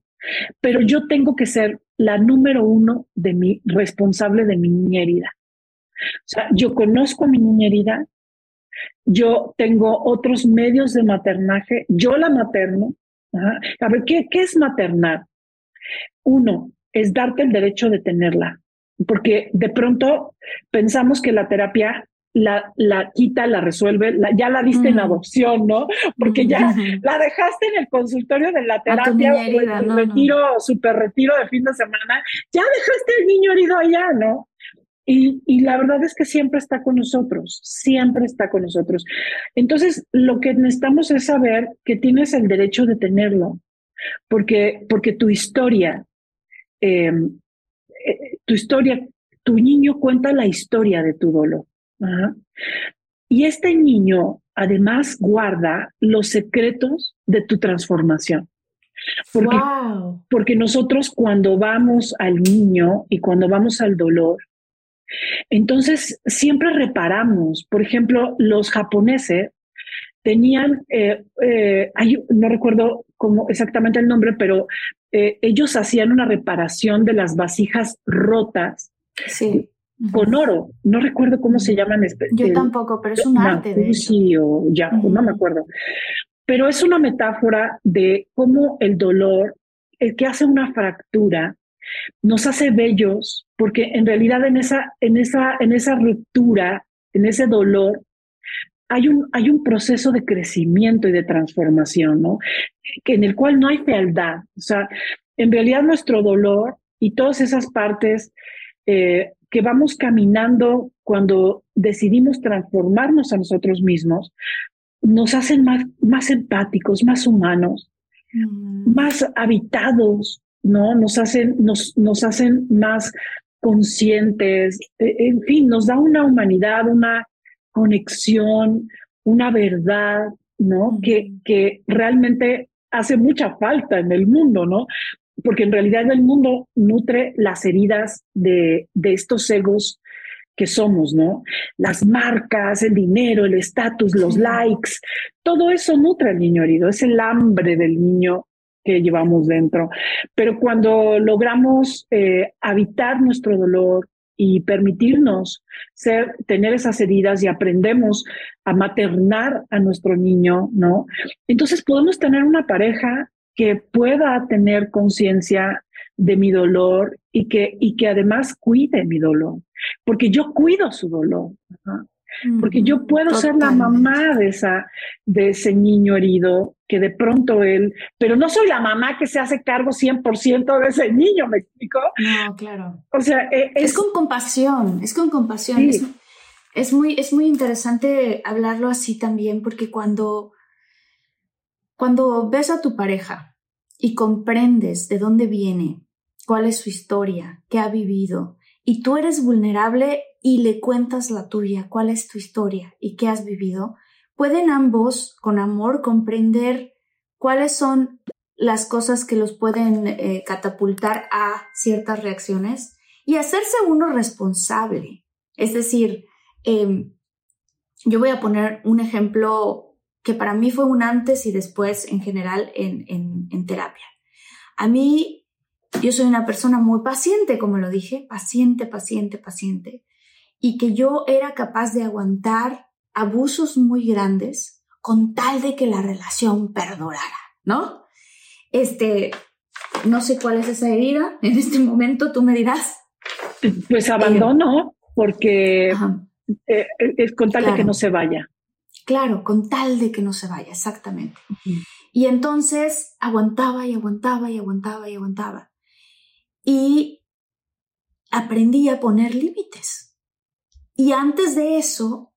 pero yo tengo que ser la número uno de mi responsable de mi niña herida. O sea, yo conozco a mi niña herida, yo tengo otros medios de maternaje, yo la materno. A ver, ¿qué, ¿qué es maternar? Uno, es darte el derecho de tenerla, porque de pronto pensamos que la terapia la, la quita, la resuelve, ya la diste en adopción, ¿no? Porque ya la dejaste en el consultorio de la terapia, o en el retiro, super retiro de fin de semana, ya dejaste el niño herido allá, ¿no? Y, y, la verdad es que siempre está con nosotros, siempre está con nosotros. Entonces, lo que necesitamos es saber que tienes el derecho de tenerlo, porque, porque tu historia, em, eh, tu historia, tu niño cuenta la historia de tu dolor. Y este niño además guarda los secretos de tu transformación. Porque, porque nosotros cuando vamos al niño y cuando vamos al dolor, entonces siempre reparamos. Por ejemplo, los japoneses tenían, eh, eh, no recuerdo cómo exactamente el nombre, pero eh, ellos hacían una reparación de las vasijas rotas. Sí con oro. No recuerdo cómo se llaman. Yo tampoco, pero es un arte. De o ya, no me acuerdo. Pero es una metáfora de cómo el dolor, el que hace una fractura, nos hace bellos, porque en realidad en esa, en esa, en esa ruptura, en ese dolor, hay un, hay un proceso de crecimiento y de transformación, ¿no? Que en el cual no hay fealdad. O sea, en realidad nuestro dolor y todas esas partes eh, que vamos caminando cuando decidimos transformarnos a nosotros mismos, nos hacen más, más empáticos, más humanos, mm. más habitados, ¿no? Nos hacen, nos, nos hacen más conscientes, e, en fin, nos da una humanidad, una conexión, una verdad, ¿no? Que, que realmente hace mucha falta en el mundo, ¿no? Porque en realidad el mundo nutre las heridas de, de estos egos que somos, ¿no? Las marcas, el dinero, el estatus, los likes, todo eso nutre al niño herido, es el hambre del niño que llevamos dentro. Pero cuando logramos eh, habitar nuestro dolor y permitirnos ser, tener esas heridas y aprendemos a maternar a nuestro niño, ¿no? Entonces podemos tener una pareja que pueda tener conciencia de mi dolor y que, y que además cuide mi dolor, porque yo cuido su dolor. Porque yo puedo ser la mamá de, esa, de ese niño herido que de pronto él, pero no soy la mamá que se hace cargo 100% de ese niño, ¿me explico? No, claro. O sea, e, es, con compasión, es con compasión. Es, muy, es muy interesante hablarlo así también, porque cuando, cuando ves a tu pareja y comprendes de dónde viene, cuál es su historia, qué ha vivido, y tú eres vulnerable y le cuentas la tuya, cuál es tu historia y qué has vivido, pueden ambos, con amor, comprender cuáles son las cosas que los pueden eh, catapultar a ciertas reacciones y hacerse uno responsable. Es decir, em, yo voy a poner un ejemplo que para mí fue un antes y después en general en, en terapia. A mí yo soy una persona muy paciente, como lo dije, paciente, paciente, paciente, y que yo era capaz de aguantar abusos muy grandes con tal de que la relación perdurara, ¿no? Este, no sé cuál es esa herida, en este momento tú me dirás. Pues abandono, porque eh, es con tal de que no se vaya. Claro, con tal de que no se vaya, exactamente. Y entonces aguantaba y aguantaba y aguantaba y aguantaba y aprendí a poner límites. Y antes de eso,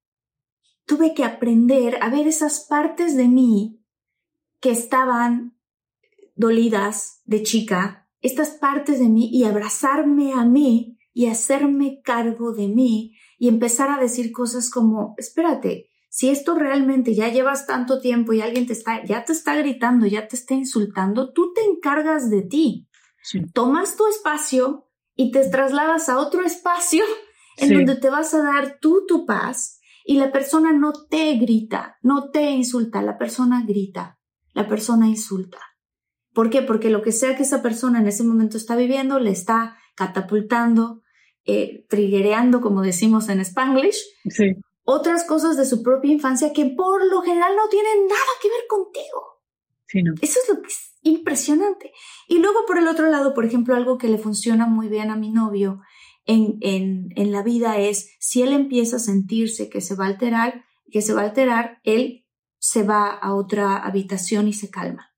tuve que aprender a ver esas partes de mí que estaban dolidas de chica, estas partes de mí y abrazarme a mí y hacerme cargo de mí y empezar a decir cosas como, espérate, si esto realmente ya llevas tanto tiempo y alguien te está, ya te está gritando, ya te está insultando, tú te encargas de ti. Tomas tu espacio y te trasladas a otro espacio en donde te vas a dar tú tu paz y la persona no te grita, no te insulta, la persona grita, la persona insulta. ¿Por qué? Porque lo que sea que esa persona en ese momento está viviendo le está catapultando, eh, como decimos en Spanglish, otras cosas de su propia infancia que por lo general no tienen nada que ver contigo. Eso es lo que es impresionante. Y luego por el otro lado, por ejemplo, algo que le funciona muy bien a mi novio en, en, en la vida es si él empieza a sentirse que se va a alterar, que se va a alterar, él se va a otra habitación y se calma.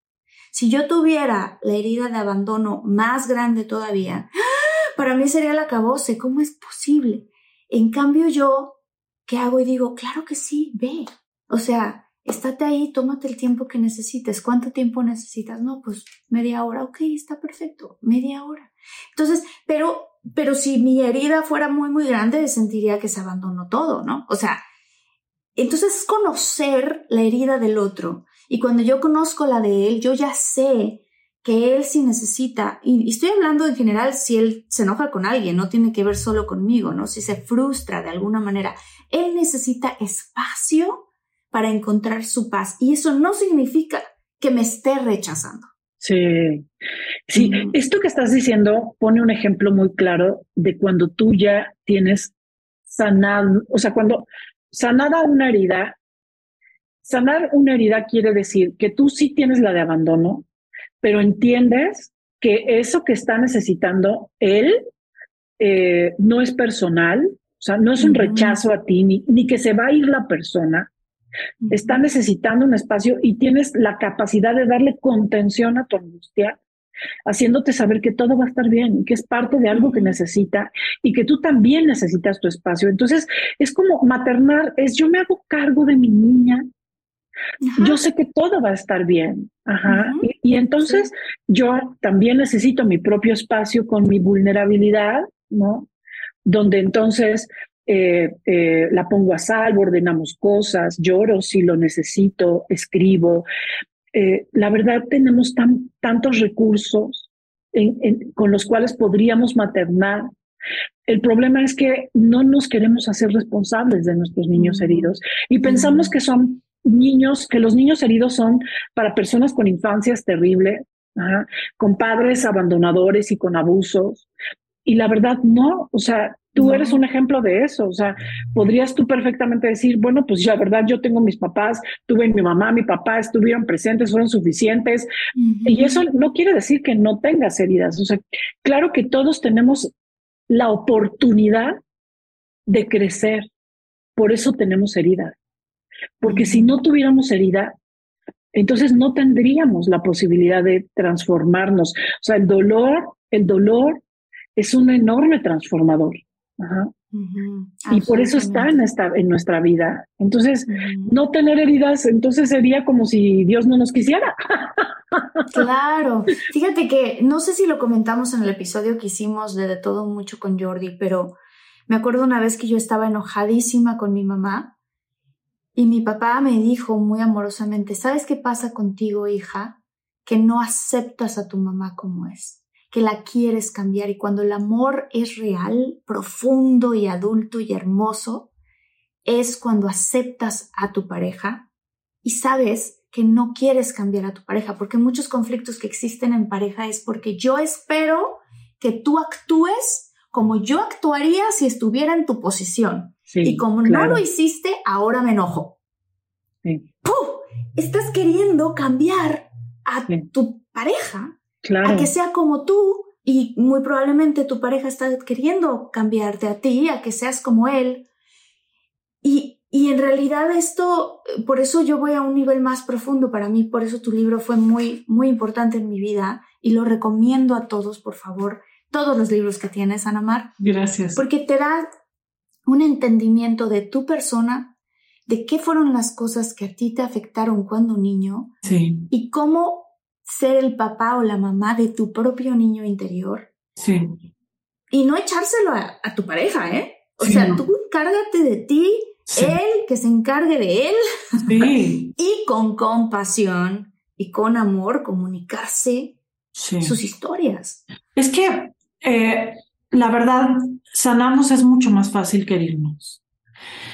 Si yo tuviera la herida de abandono más grande todavía, para mí sería la acabose. ¿Cómo es posible? En cambio yo, ¿qué hago? Y digo, claro que sí, ve. O sea, estate ahí, tómate el tiempo que necesites. ¿Cuánto tiempo necesitas? No, pues media hora. Ok, está perfecto, media hora. Entonces, pero, pero si mi herida fuera muy, muy grande, sentiría que se abandonó todo, ¿no? O sea, entonces conocer la herida del otro. Y cuando yo conozco la de él, yo ya sé que él sí necesita, y, estoy hablando en general si él se enoja con alguien, no tiene que ver solo conmigo, ¿no? Si se frustra de alguna manera, él necesita espacio para encontrar su paz. Y eso no significa que me esté rechazando. Sí, sí, esto que estás diciendo pone un ejemplo muy claro de cuando tú ya tienes sanado, o sea, cuando sanada una herida, sanar una herida quiere decir que tú sí tienes la de abandono, pero entiendes que eso que está necesitando él eh, no es personal, o sea, no es un rechazo a ti, ni, ni que se va a ir la persona, está necesitando un espacio y tienes la capacidad de darle contención a tu angustia, haciéndote saber que todo va a estar bien y que es parte de algo que necesita y que tú también necesitas tu espacio. Entonces, es como maternar, es yo me hago cargo de mi niña, yo sé que todo va a estar bien. Ajá. y, entonces yo también necesito mi propio espacio con mi vulnerabilidad, ¿no? Donde entonces eh, eh, la pongo a salvo, ordenamos cosas, lloro si lo necesito, escribo. Eh, la verdad tenemos tan, tantos recursos con los cuales podríamos maternar. El problema es que no nos queremos hacer responsables de nuestros niños heridos y pensamos que son niños, que los niños heridos son para personas con infancias terribles, con padres abandonadores y con abusos. Y la verdad, no, o sea, tú eres un ejemplo de eso, o sea, podrías tú perfectamente decir, bueno, pues la verdad, yo tengo mis papás, tuve mi mamá, mi papá, estuvieron presentes, fueron suficientes. Y eso no quiere decir que no tengas heridas, o sea, claro que todos tenemos la oportunidad de crecer, por eso tenemos heridas. Porque si no tuviéramos herida, entonces no tendríamos la posibilidad de transformarnos. O sea, el dolor, el dolor es un enorme transformador. Y por eso está en, esta, en nuestra vida. Entonces, no tener heridas, entonces sería como si Dios no nos quisiera. claro. Fíjate que no sé si lo comentamos en el episodio que hicimos de, de todo mucho con Jordi, pero me acuerdo una vez que yo estaba enojadísima con mi mamá y mi papá me dijo muy amorosamente, ¿sabes qué pasa contigo, hija? Que no aceptas a tu mamá como es que la quieres cambiar y cuando el amor es real, profundo y adulto y hermoso, es cuando aceptas a tu pareja y sabes que no quieres cambiar a tu pareja, porque muchos conflictos que existen en pareja es porque yo espero que tú actúes como yo actuaría si estuviera en tu posición. Y como no lo hiciste, ahora me enojo. Estás queriendo cambiar a tu pareja a que sea como tú y muy probablemente tu pareja está queriendo cambiarte a ti, a que seas como él. Y, y en realidad esto, por eso yo voy a un nivel más profundo para mí, por eso tu libro fue muy, muy importante en mi vida y lo recomiendo a todos, por favor, todos los libros que tienes, Anamar. Gracias. Porque te da un entendimiento de tu persona, de qué fueron las cosas que a ti te afectaron cuando niño sí. y cómo ser el papá o la mamá de tu propio niño interior. Sí. Y no echárselo a, tu pareja, ¿eh? O sea, tú encárgate de ti, él que se encargue de él. Sí. y con compasión y con amor comunicarse sus historias. Es que eh, la verdad, sanarnos es mucho más fácil que herirnos.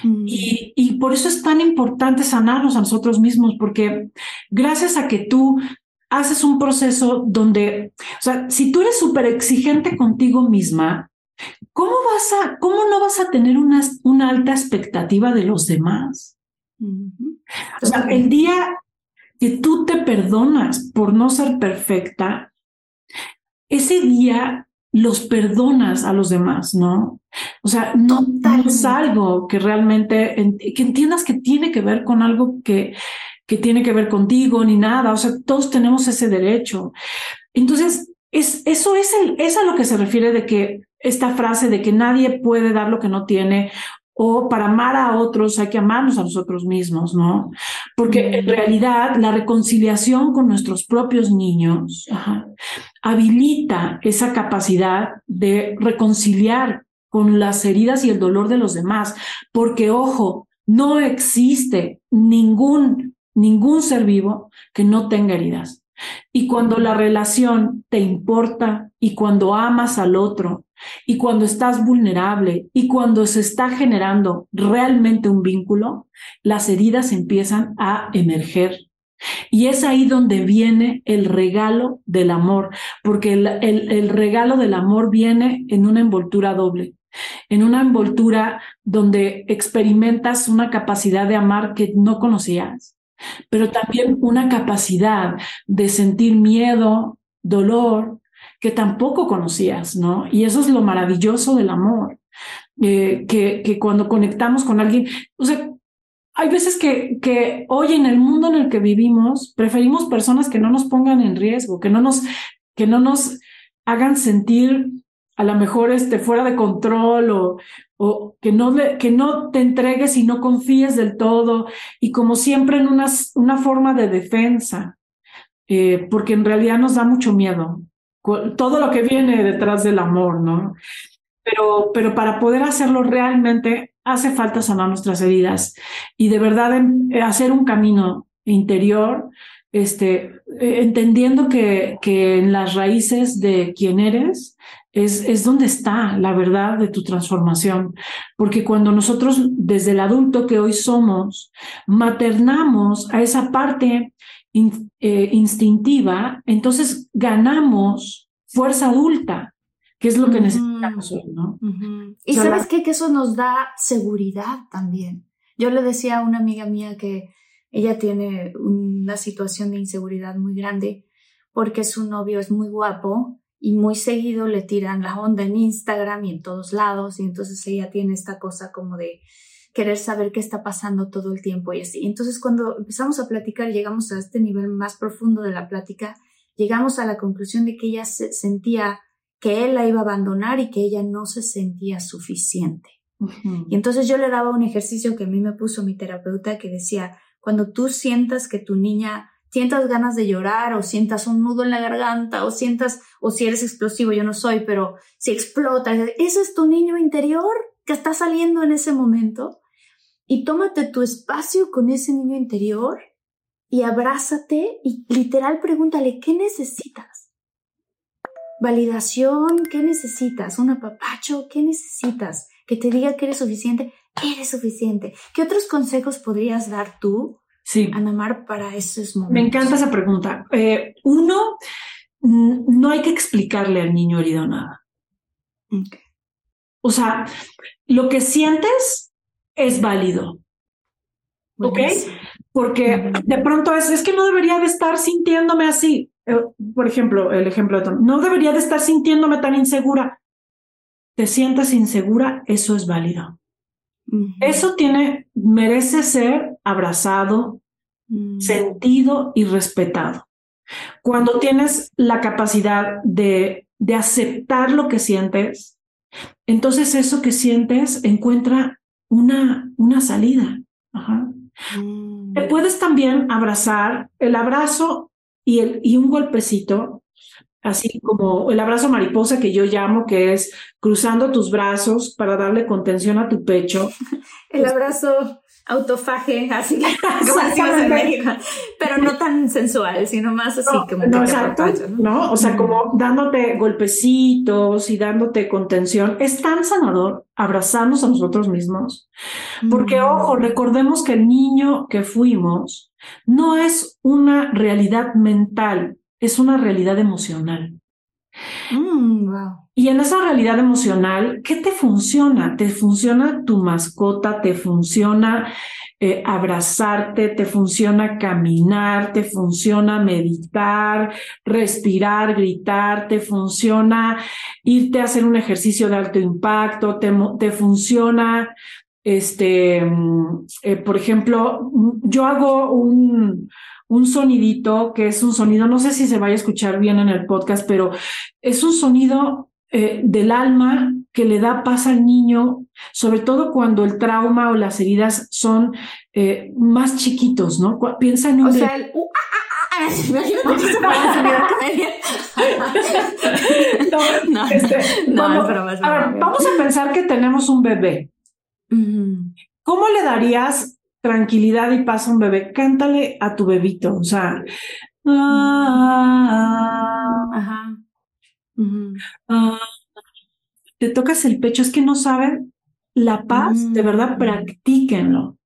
Mm. Y, y, por eso es tan importante sanarnos a nosotros mismos, porque gracias a que tú haces un proceso donde, o sea, si tú eres súper exigente contigo misma, ¿cómo vas a, cómo no vas a tener una, una alta expectativa de los demás? O sea, el día que tú te perdonas por no ser perfecta, ese día los perdonas a los demás, ¿no? O sea, no, es algo que realmente, que entiendas que tiene que ver con algo que, que tiene que ver contigo ni nada. O sea, todos tenemos ese derecho. Entonces, es, eso es, el, es a lo que se refiere de que esta frase de que nadie puede dar lo que no tiene o para amar a otros hay que amarnos a nosotros mismos, ¿no? Porque en realidad la reconciliación con nuestros propios niños habilita esa capacidad de reconciliar con las heridas y el dolor de los demás, porque ojo, no existe ningún ningún ser vivo que no tenga heridas. Y cuando la relación te importa y cuando amas al otro y cuando estás vulnerable y cuando se está generando realmente un vínculo, las heridas empiezan a emerger. Y es ahí donde viene el regalo del amor, porque el, el, regalo del amor viene en una envoltura doble, en una envoltura donde experimentas una capacidad de amar que no conocías, pero también una capacidad de sentir miedo, dolor, que tampoco conocías, ¿no? Y eso es lo maravilloso del amor, eh, que, que cuando conectamos con alguien, o sea, hay veces que, que hoy en el mundo en el que vivimos preferimos personas que no nos pongan en riesgo, que no nos, que no nos hagan sentir a lo mejor esté fuera de control o, o que, no que no te entregues y no confíes del todo y como siempre en una, una forma de defensa, eh, porque en realidad nos da mucho miedo todo lo que viene detrás del amor, ¿no? Pero, pero para poder hacerlo realmente hace falta sanar nuestras heridas y de verdad em, hacer un camino interior, este, eh, entendiendo que, que en las raíces de quién eres es, es donde está la verdad de tu transformación. Porque cuando nosotros, desde el adulto que hoy somos, maternamos a esa parte eh, instintiva, entonces ganamos fuerza adulta, que es lo que necesitamos hoy, ¿no? Y sabes qué? Que eso nos da seguridad también. Yo le decía a una amiga mía que ella tiene una situación de inseguridad muy grande porque su novio es muy guapo y muy seguido le tiran la onda en Instagram y en todos lados y entonces ella tiene esta cosa como de querer saber qué está pasando todo el tiempo y así. Entonces cuando empezamos a platicar, llegamos a este nivel más profundo de la plática, llegamos a la conclusión de que ella se sentía que él la iba a abandonar y que ella no se sentía suficiente. Y entonces yo le daba un ejercicio que a mí me puso mi terapeuta que decía, cuando tú sientas que tu niña sientas ganas de llorar o sientas un nudo en la garganta o sientas, o si eres explosivo, yo no soy, pero si explota, ese es tu niño interior que está saliendo en ese momento y tómate tu espacio con ese niño interior y abrázate y literal pregúntale, ¿qué necesitas? Validación, ¿qué necesitas? ¿Un apapacho? ¿Qué necesitas? Que te diga que eres suficiente. Eres suficiente. ¿Qué otros consejos podrías dar tú Sí. Anamar, para esos momentos. Me encanta esa pregunta. Eh, uno, no hay que explicarle al niño herido nada. O sea, lo que sientes es válido. ¿Ok? Porque de pronto es, es que no debería de estar sintiéndome así. Eh, por ejemplo, el ejemplo de Tom, no debería de estar sintiéndome tan insegura. Te sientas insegura, eso es válido. Eso tiene, merece ser abrazado, mm. sentido y respetado. Cuando tienes la capacidad de, de aceptar lo que sientes, entonces eso que sientes encuentra una, una salida. Mm. Te puedes también abrazar, el abrazo y, el, y un golpecito así como el abrazo mariposa que yo llamo, que es cruzando tus brazos para darle contención a tu pecho. El abrazo autofaje, así pero no tan sensual, sino más así como no, exacto, ¿no? O sea, como dándote golpecitos y dándote contención. Es tan sanador abrazarnos a nosotros mismos, porque ojo, recordemos que el niño que fuimos no es una realidad mental, es una realidad emocional. Mm, y en esa realidad emocional, ¿qué te funciona? ¿Te funciona tu mascota? ¿Te funciona eh, abrazarte? ¿Te funciona caminar? ¿Te funciona meditar, respirar, gritar? ¿Te funciona irte a hacer un ejercicio de alto impacto? ¿Te, te funciona, este, eh, por ejemplo, yo hago un un sonidito que es un sonido, no sé si se vaya a escuchar bien en el podcast, pero es un sonido eh, del alma que le da paz al niño, sobre todo cuando el trauma o las heridas son eh, más chiquitos, ¿no? Piensa en un... O sea, el... No, no, este, no, más a ver, vamos a pensar que tenemos un bebé. ¿Cómo le darías tranquilidad y paz a un bebé, cántale a tu bebito, o sea, ah, Ajá. Ah, te tocas el pecho, es que no saben la paz, de verdad, mm. practíquenlo.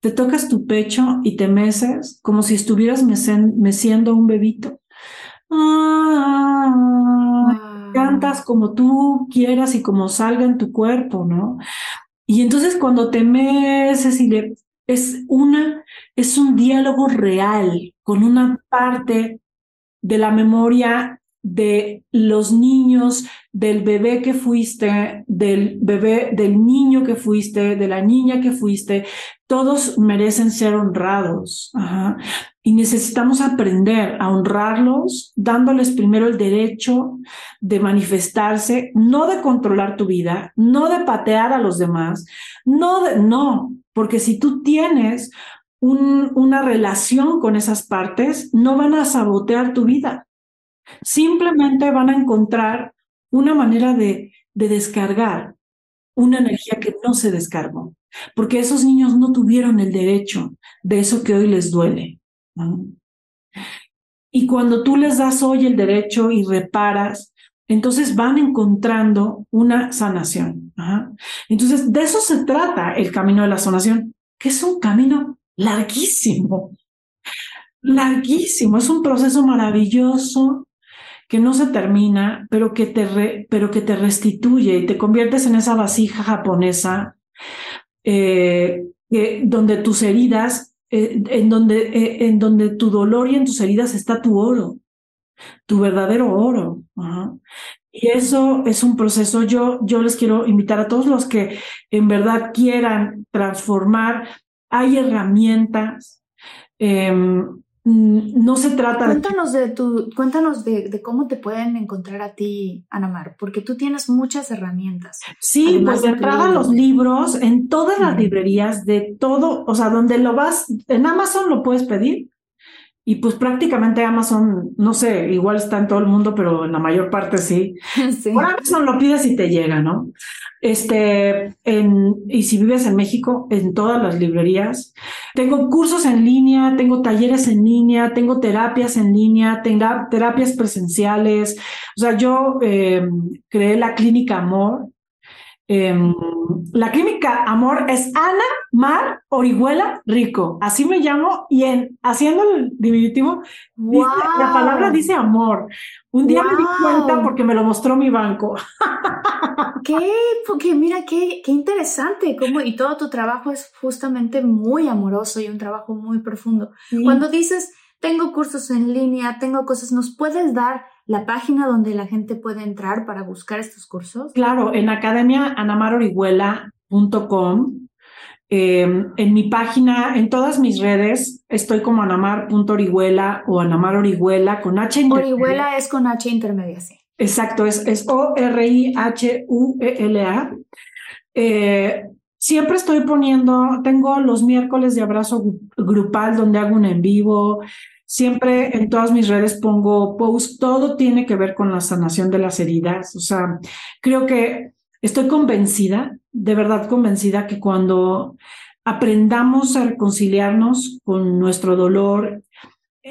Te tocas tu pecho y te meces como si estuvieras meciendo un bebito. Ah, cantas como tú quieras y como salga en tu cuerpo, ¿no? Y entonces cuando te meces y le es una, es un diálogo real con una parte de la memoria de los niños, del bebé que fuiste, del bebé, del niño que fuiste, de la niña que fuiste, todos merecen ser honrados. Y necesitamos aprender a honrarlos, dándoles primero el derecho de manifestarse, no de controlar tu vida, no de patear a los demás, no de, no, porque si tú tienes una relación con esas partes, no van a sabotear tu vida. Simplemente van a encontrar una manera de, de descargar una energía que no se descargó, porque esos niños no tuvieron el derecho de eso que hoy les duele. Y cuando tú les das hoy el derecho y reparas, entonces van encontrando una sanación. Entonces, de eso se trata el camino de la sanación, que es un camino larguísimo, larguísimo, es un proceso maravilloso que no se termina, pero que te, pero que te restituye y te conviertes en esa vasija japonesa eh, donde tus heridas eh, en, donde, eh, en donde tu dolor y en tus heridas está tu oro, tu verdadero oro. Y eso es un proceso. Yo, yo les quiero invitar a todos los que en verdad quieran transformar. Hay herramientas. Em, no se trata cuéntanos de... tu, cuéntanos de, cómo te pueden encontrar a ti, Anamar, porque tú tienes muchas herramientas. Sí, pues de entrada los libros en todas las librerías de todo, o sea, donde lo vas, en Amazon lo puedes pedir, y pues prácticamente Amazon, no sé, igual está en todo el mundo, pero en la mayor parte sí. Por Amazon lo pides y te llega, ¿no? Este, en, y si vives en México, en todas las librerías. Tengo cursos en línea, tengo talleres en línea, tengo terapias en línea, tengo terapias presenciales. O sea, yo eh, creé la clínica Amor, Em, la clínica Amor es Ana Mar Orihuela Rico, así me llamo y en haciendo el diminutivo la palabra dice amor. Un día me di cuenta porque me lo mostró mi banco. qué, porque mira qué, qué interesante, cómo y todo tu trabajo es justamente muy amoroso y un trabajo muy profundo. Cuando dices tengo cursos en línea, tengo cosas, ¿nos puedes dar la página donde la gente puede entrar para buscar estos cursos? Claro, en academiaanamarorihuela.com. Em, en mi página, en todas mis redes, estoy como anamar.orihuela o Anamar Orihuela con H intermedia. Orihuela es con H intermedia, sí. Exacto, es, es O-R-I-H-U-E-L-A. Eh, siempre estoy poniendo, tengo los miércoles de abrazo grupal donde hago un en vivo, Siempre en todas mis redes pongo post, todo tiene que ver con la sanación de las heridas. O sea, creo que estoy convencida, de verdad convencida, que cuando aprendamos a reconciliarnos con nuestro dolor,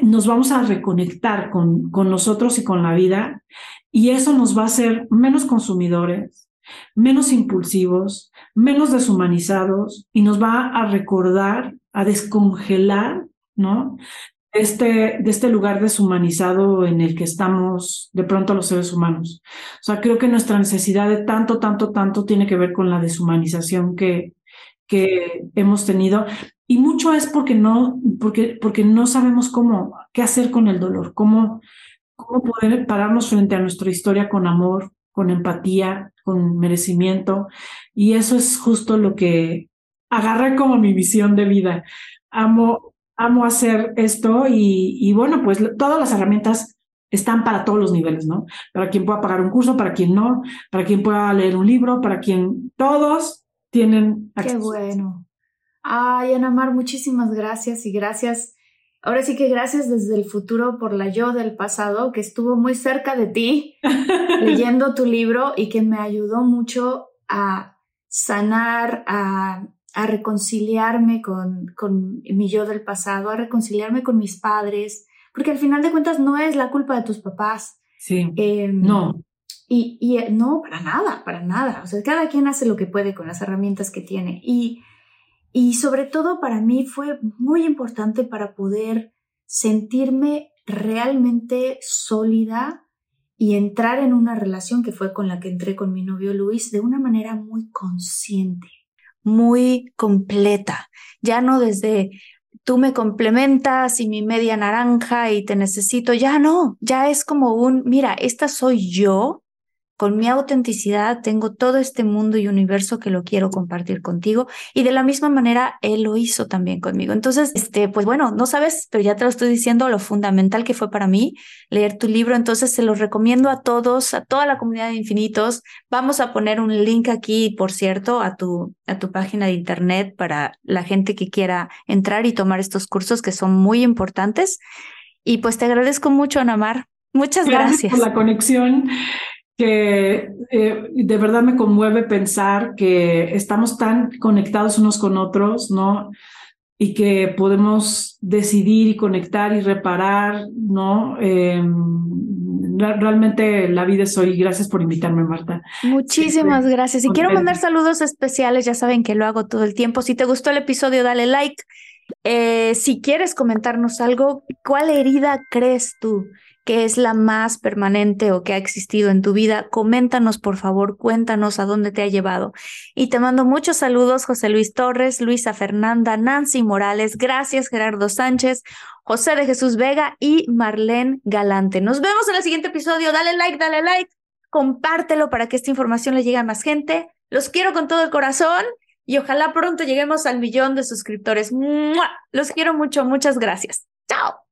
nos vamos a reconectar con, con nosotros y con la vida y eso nos va a hacer menos consumidores, menos impulsivos, menos deshumanizados y nos va a recordar, a descongelar, ¿no? Este, de este lugar deshumanizado en el que estamos de pronto los seres humanos. O sea, creo que nuestra necesidad de tanto, tanto, tanto tiene que ver con la deshumanización que, que hemos tenido. Y mucho es porque no, porque, porque no sabemos cómo, qué hacer con el dolor, cómo, cómo poder pararnos frente a nuestra historia con amor, con empatía, con merecimiento. Y eso es justo lo que agarré como mi visión de vida. Amo, amo hacer esto y, bueno, pues todas las herramientas están para todos los niveles, ¿no? Para quien pueda pagar un curso, para quien no, para quien pueda leer un libro, para quien todos tienen acceso. Qué bueno. Ay, Ana Mar, muchísimas gracias y gracias. Ahora sí que gracias desde el futuro por la yo del pasado que estuvo muy cerca de ti leyendo tu libro y que me ayudó mucho a sanar, a a reconciliarme con, con mi yo del pasado, a reconciliarme con mis padres, porque al final de cuentas no es la culpa de tus papás. Sí. Em, no. Y, y, eh, no, para nada, para nada. O sea, cada quien hace lo que puede con las herramientas que tiene. Y, y sobre todo para mí fue muy importante para poder sentirme realmente sólida y entrar en una relación que fue con la que entré con mi novio Luis de una manera muy consciente muy completa, ya no desde tú me complementas y mi media naranja y te necesito, ya no, ya es como un, mira, esta soy yo con mi autenticidad tengo todo este mundo y universo que lo quiero compartir contigo. Y de la misma manera, él lo hizo también conmigo. Entonces, este, pues bueno, no sabes, pero ya te lo estoy diciendo, lo fundamental que fue para mí leer tu libro. Entonces, se los recomiendo a todos, a toda la comunidad de infinitos. Vamos a poner un link aquí, por cierto, a tu, a tu página de internet para la gente que quiera entrar y tomar estos cursos que son muy importantes. Y pues te agradezco mucho, Anamar. Muchas gracias. gracias. por la conexión que eh, de verdad me conmueve pensar que estamos tan conectados unos con otros, ¿no? Y que podemos decidir y conectar y reparar, ¿no? Em, realmente la vida es hoy. Gracias por invitarme, Marta. Muchísimas este, gracias. Y quiero mandar saludos especiales, ya saben que lo hago todo el tiempo. Si te gustó el episodio, dale like. Eh, si quieres comentarnos algo, ¿cuál herida crees tú que es la más permanente o que ha existido en tu vida, coméntanos por favor, cuéntanos a dónde te ha llevado. Y te mando muchos saludos, José Luis Torres, Luisa Fernanda, Nancy Morales, gracias Gerardo Sánchez, José de Jesús Vega y Marlene Galante. Nos vemos en el siguiente episodio. Dale like, dale like, compártelo para que esta información le llegue a más gente. Los quiero con todo el corazón y ojalá pronto lleguemos al millón de suscriptores. Los quiero mucho, muchas gracias. Chao.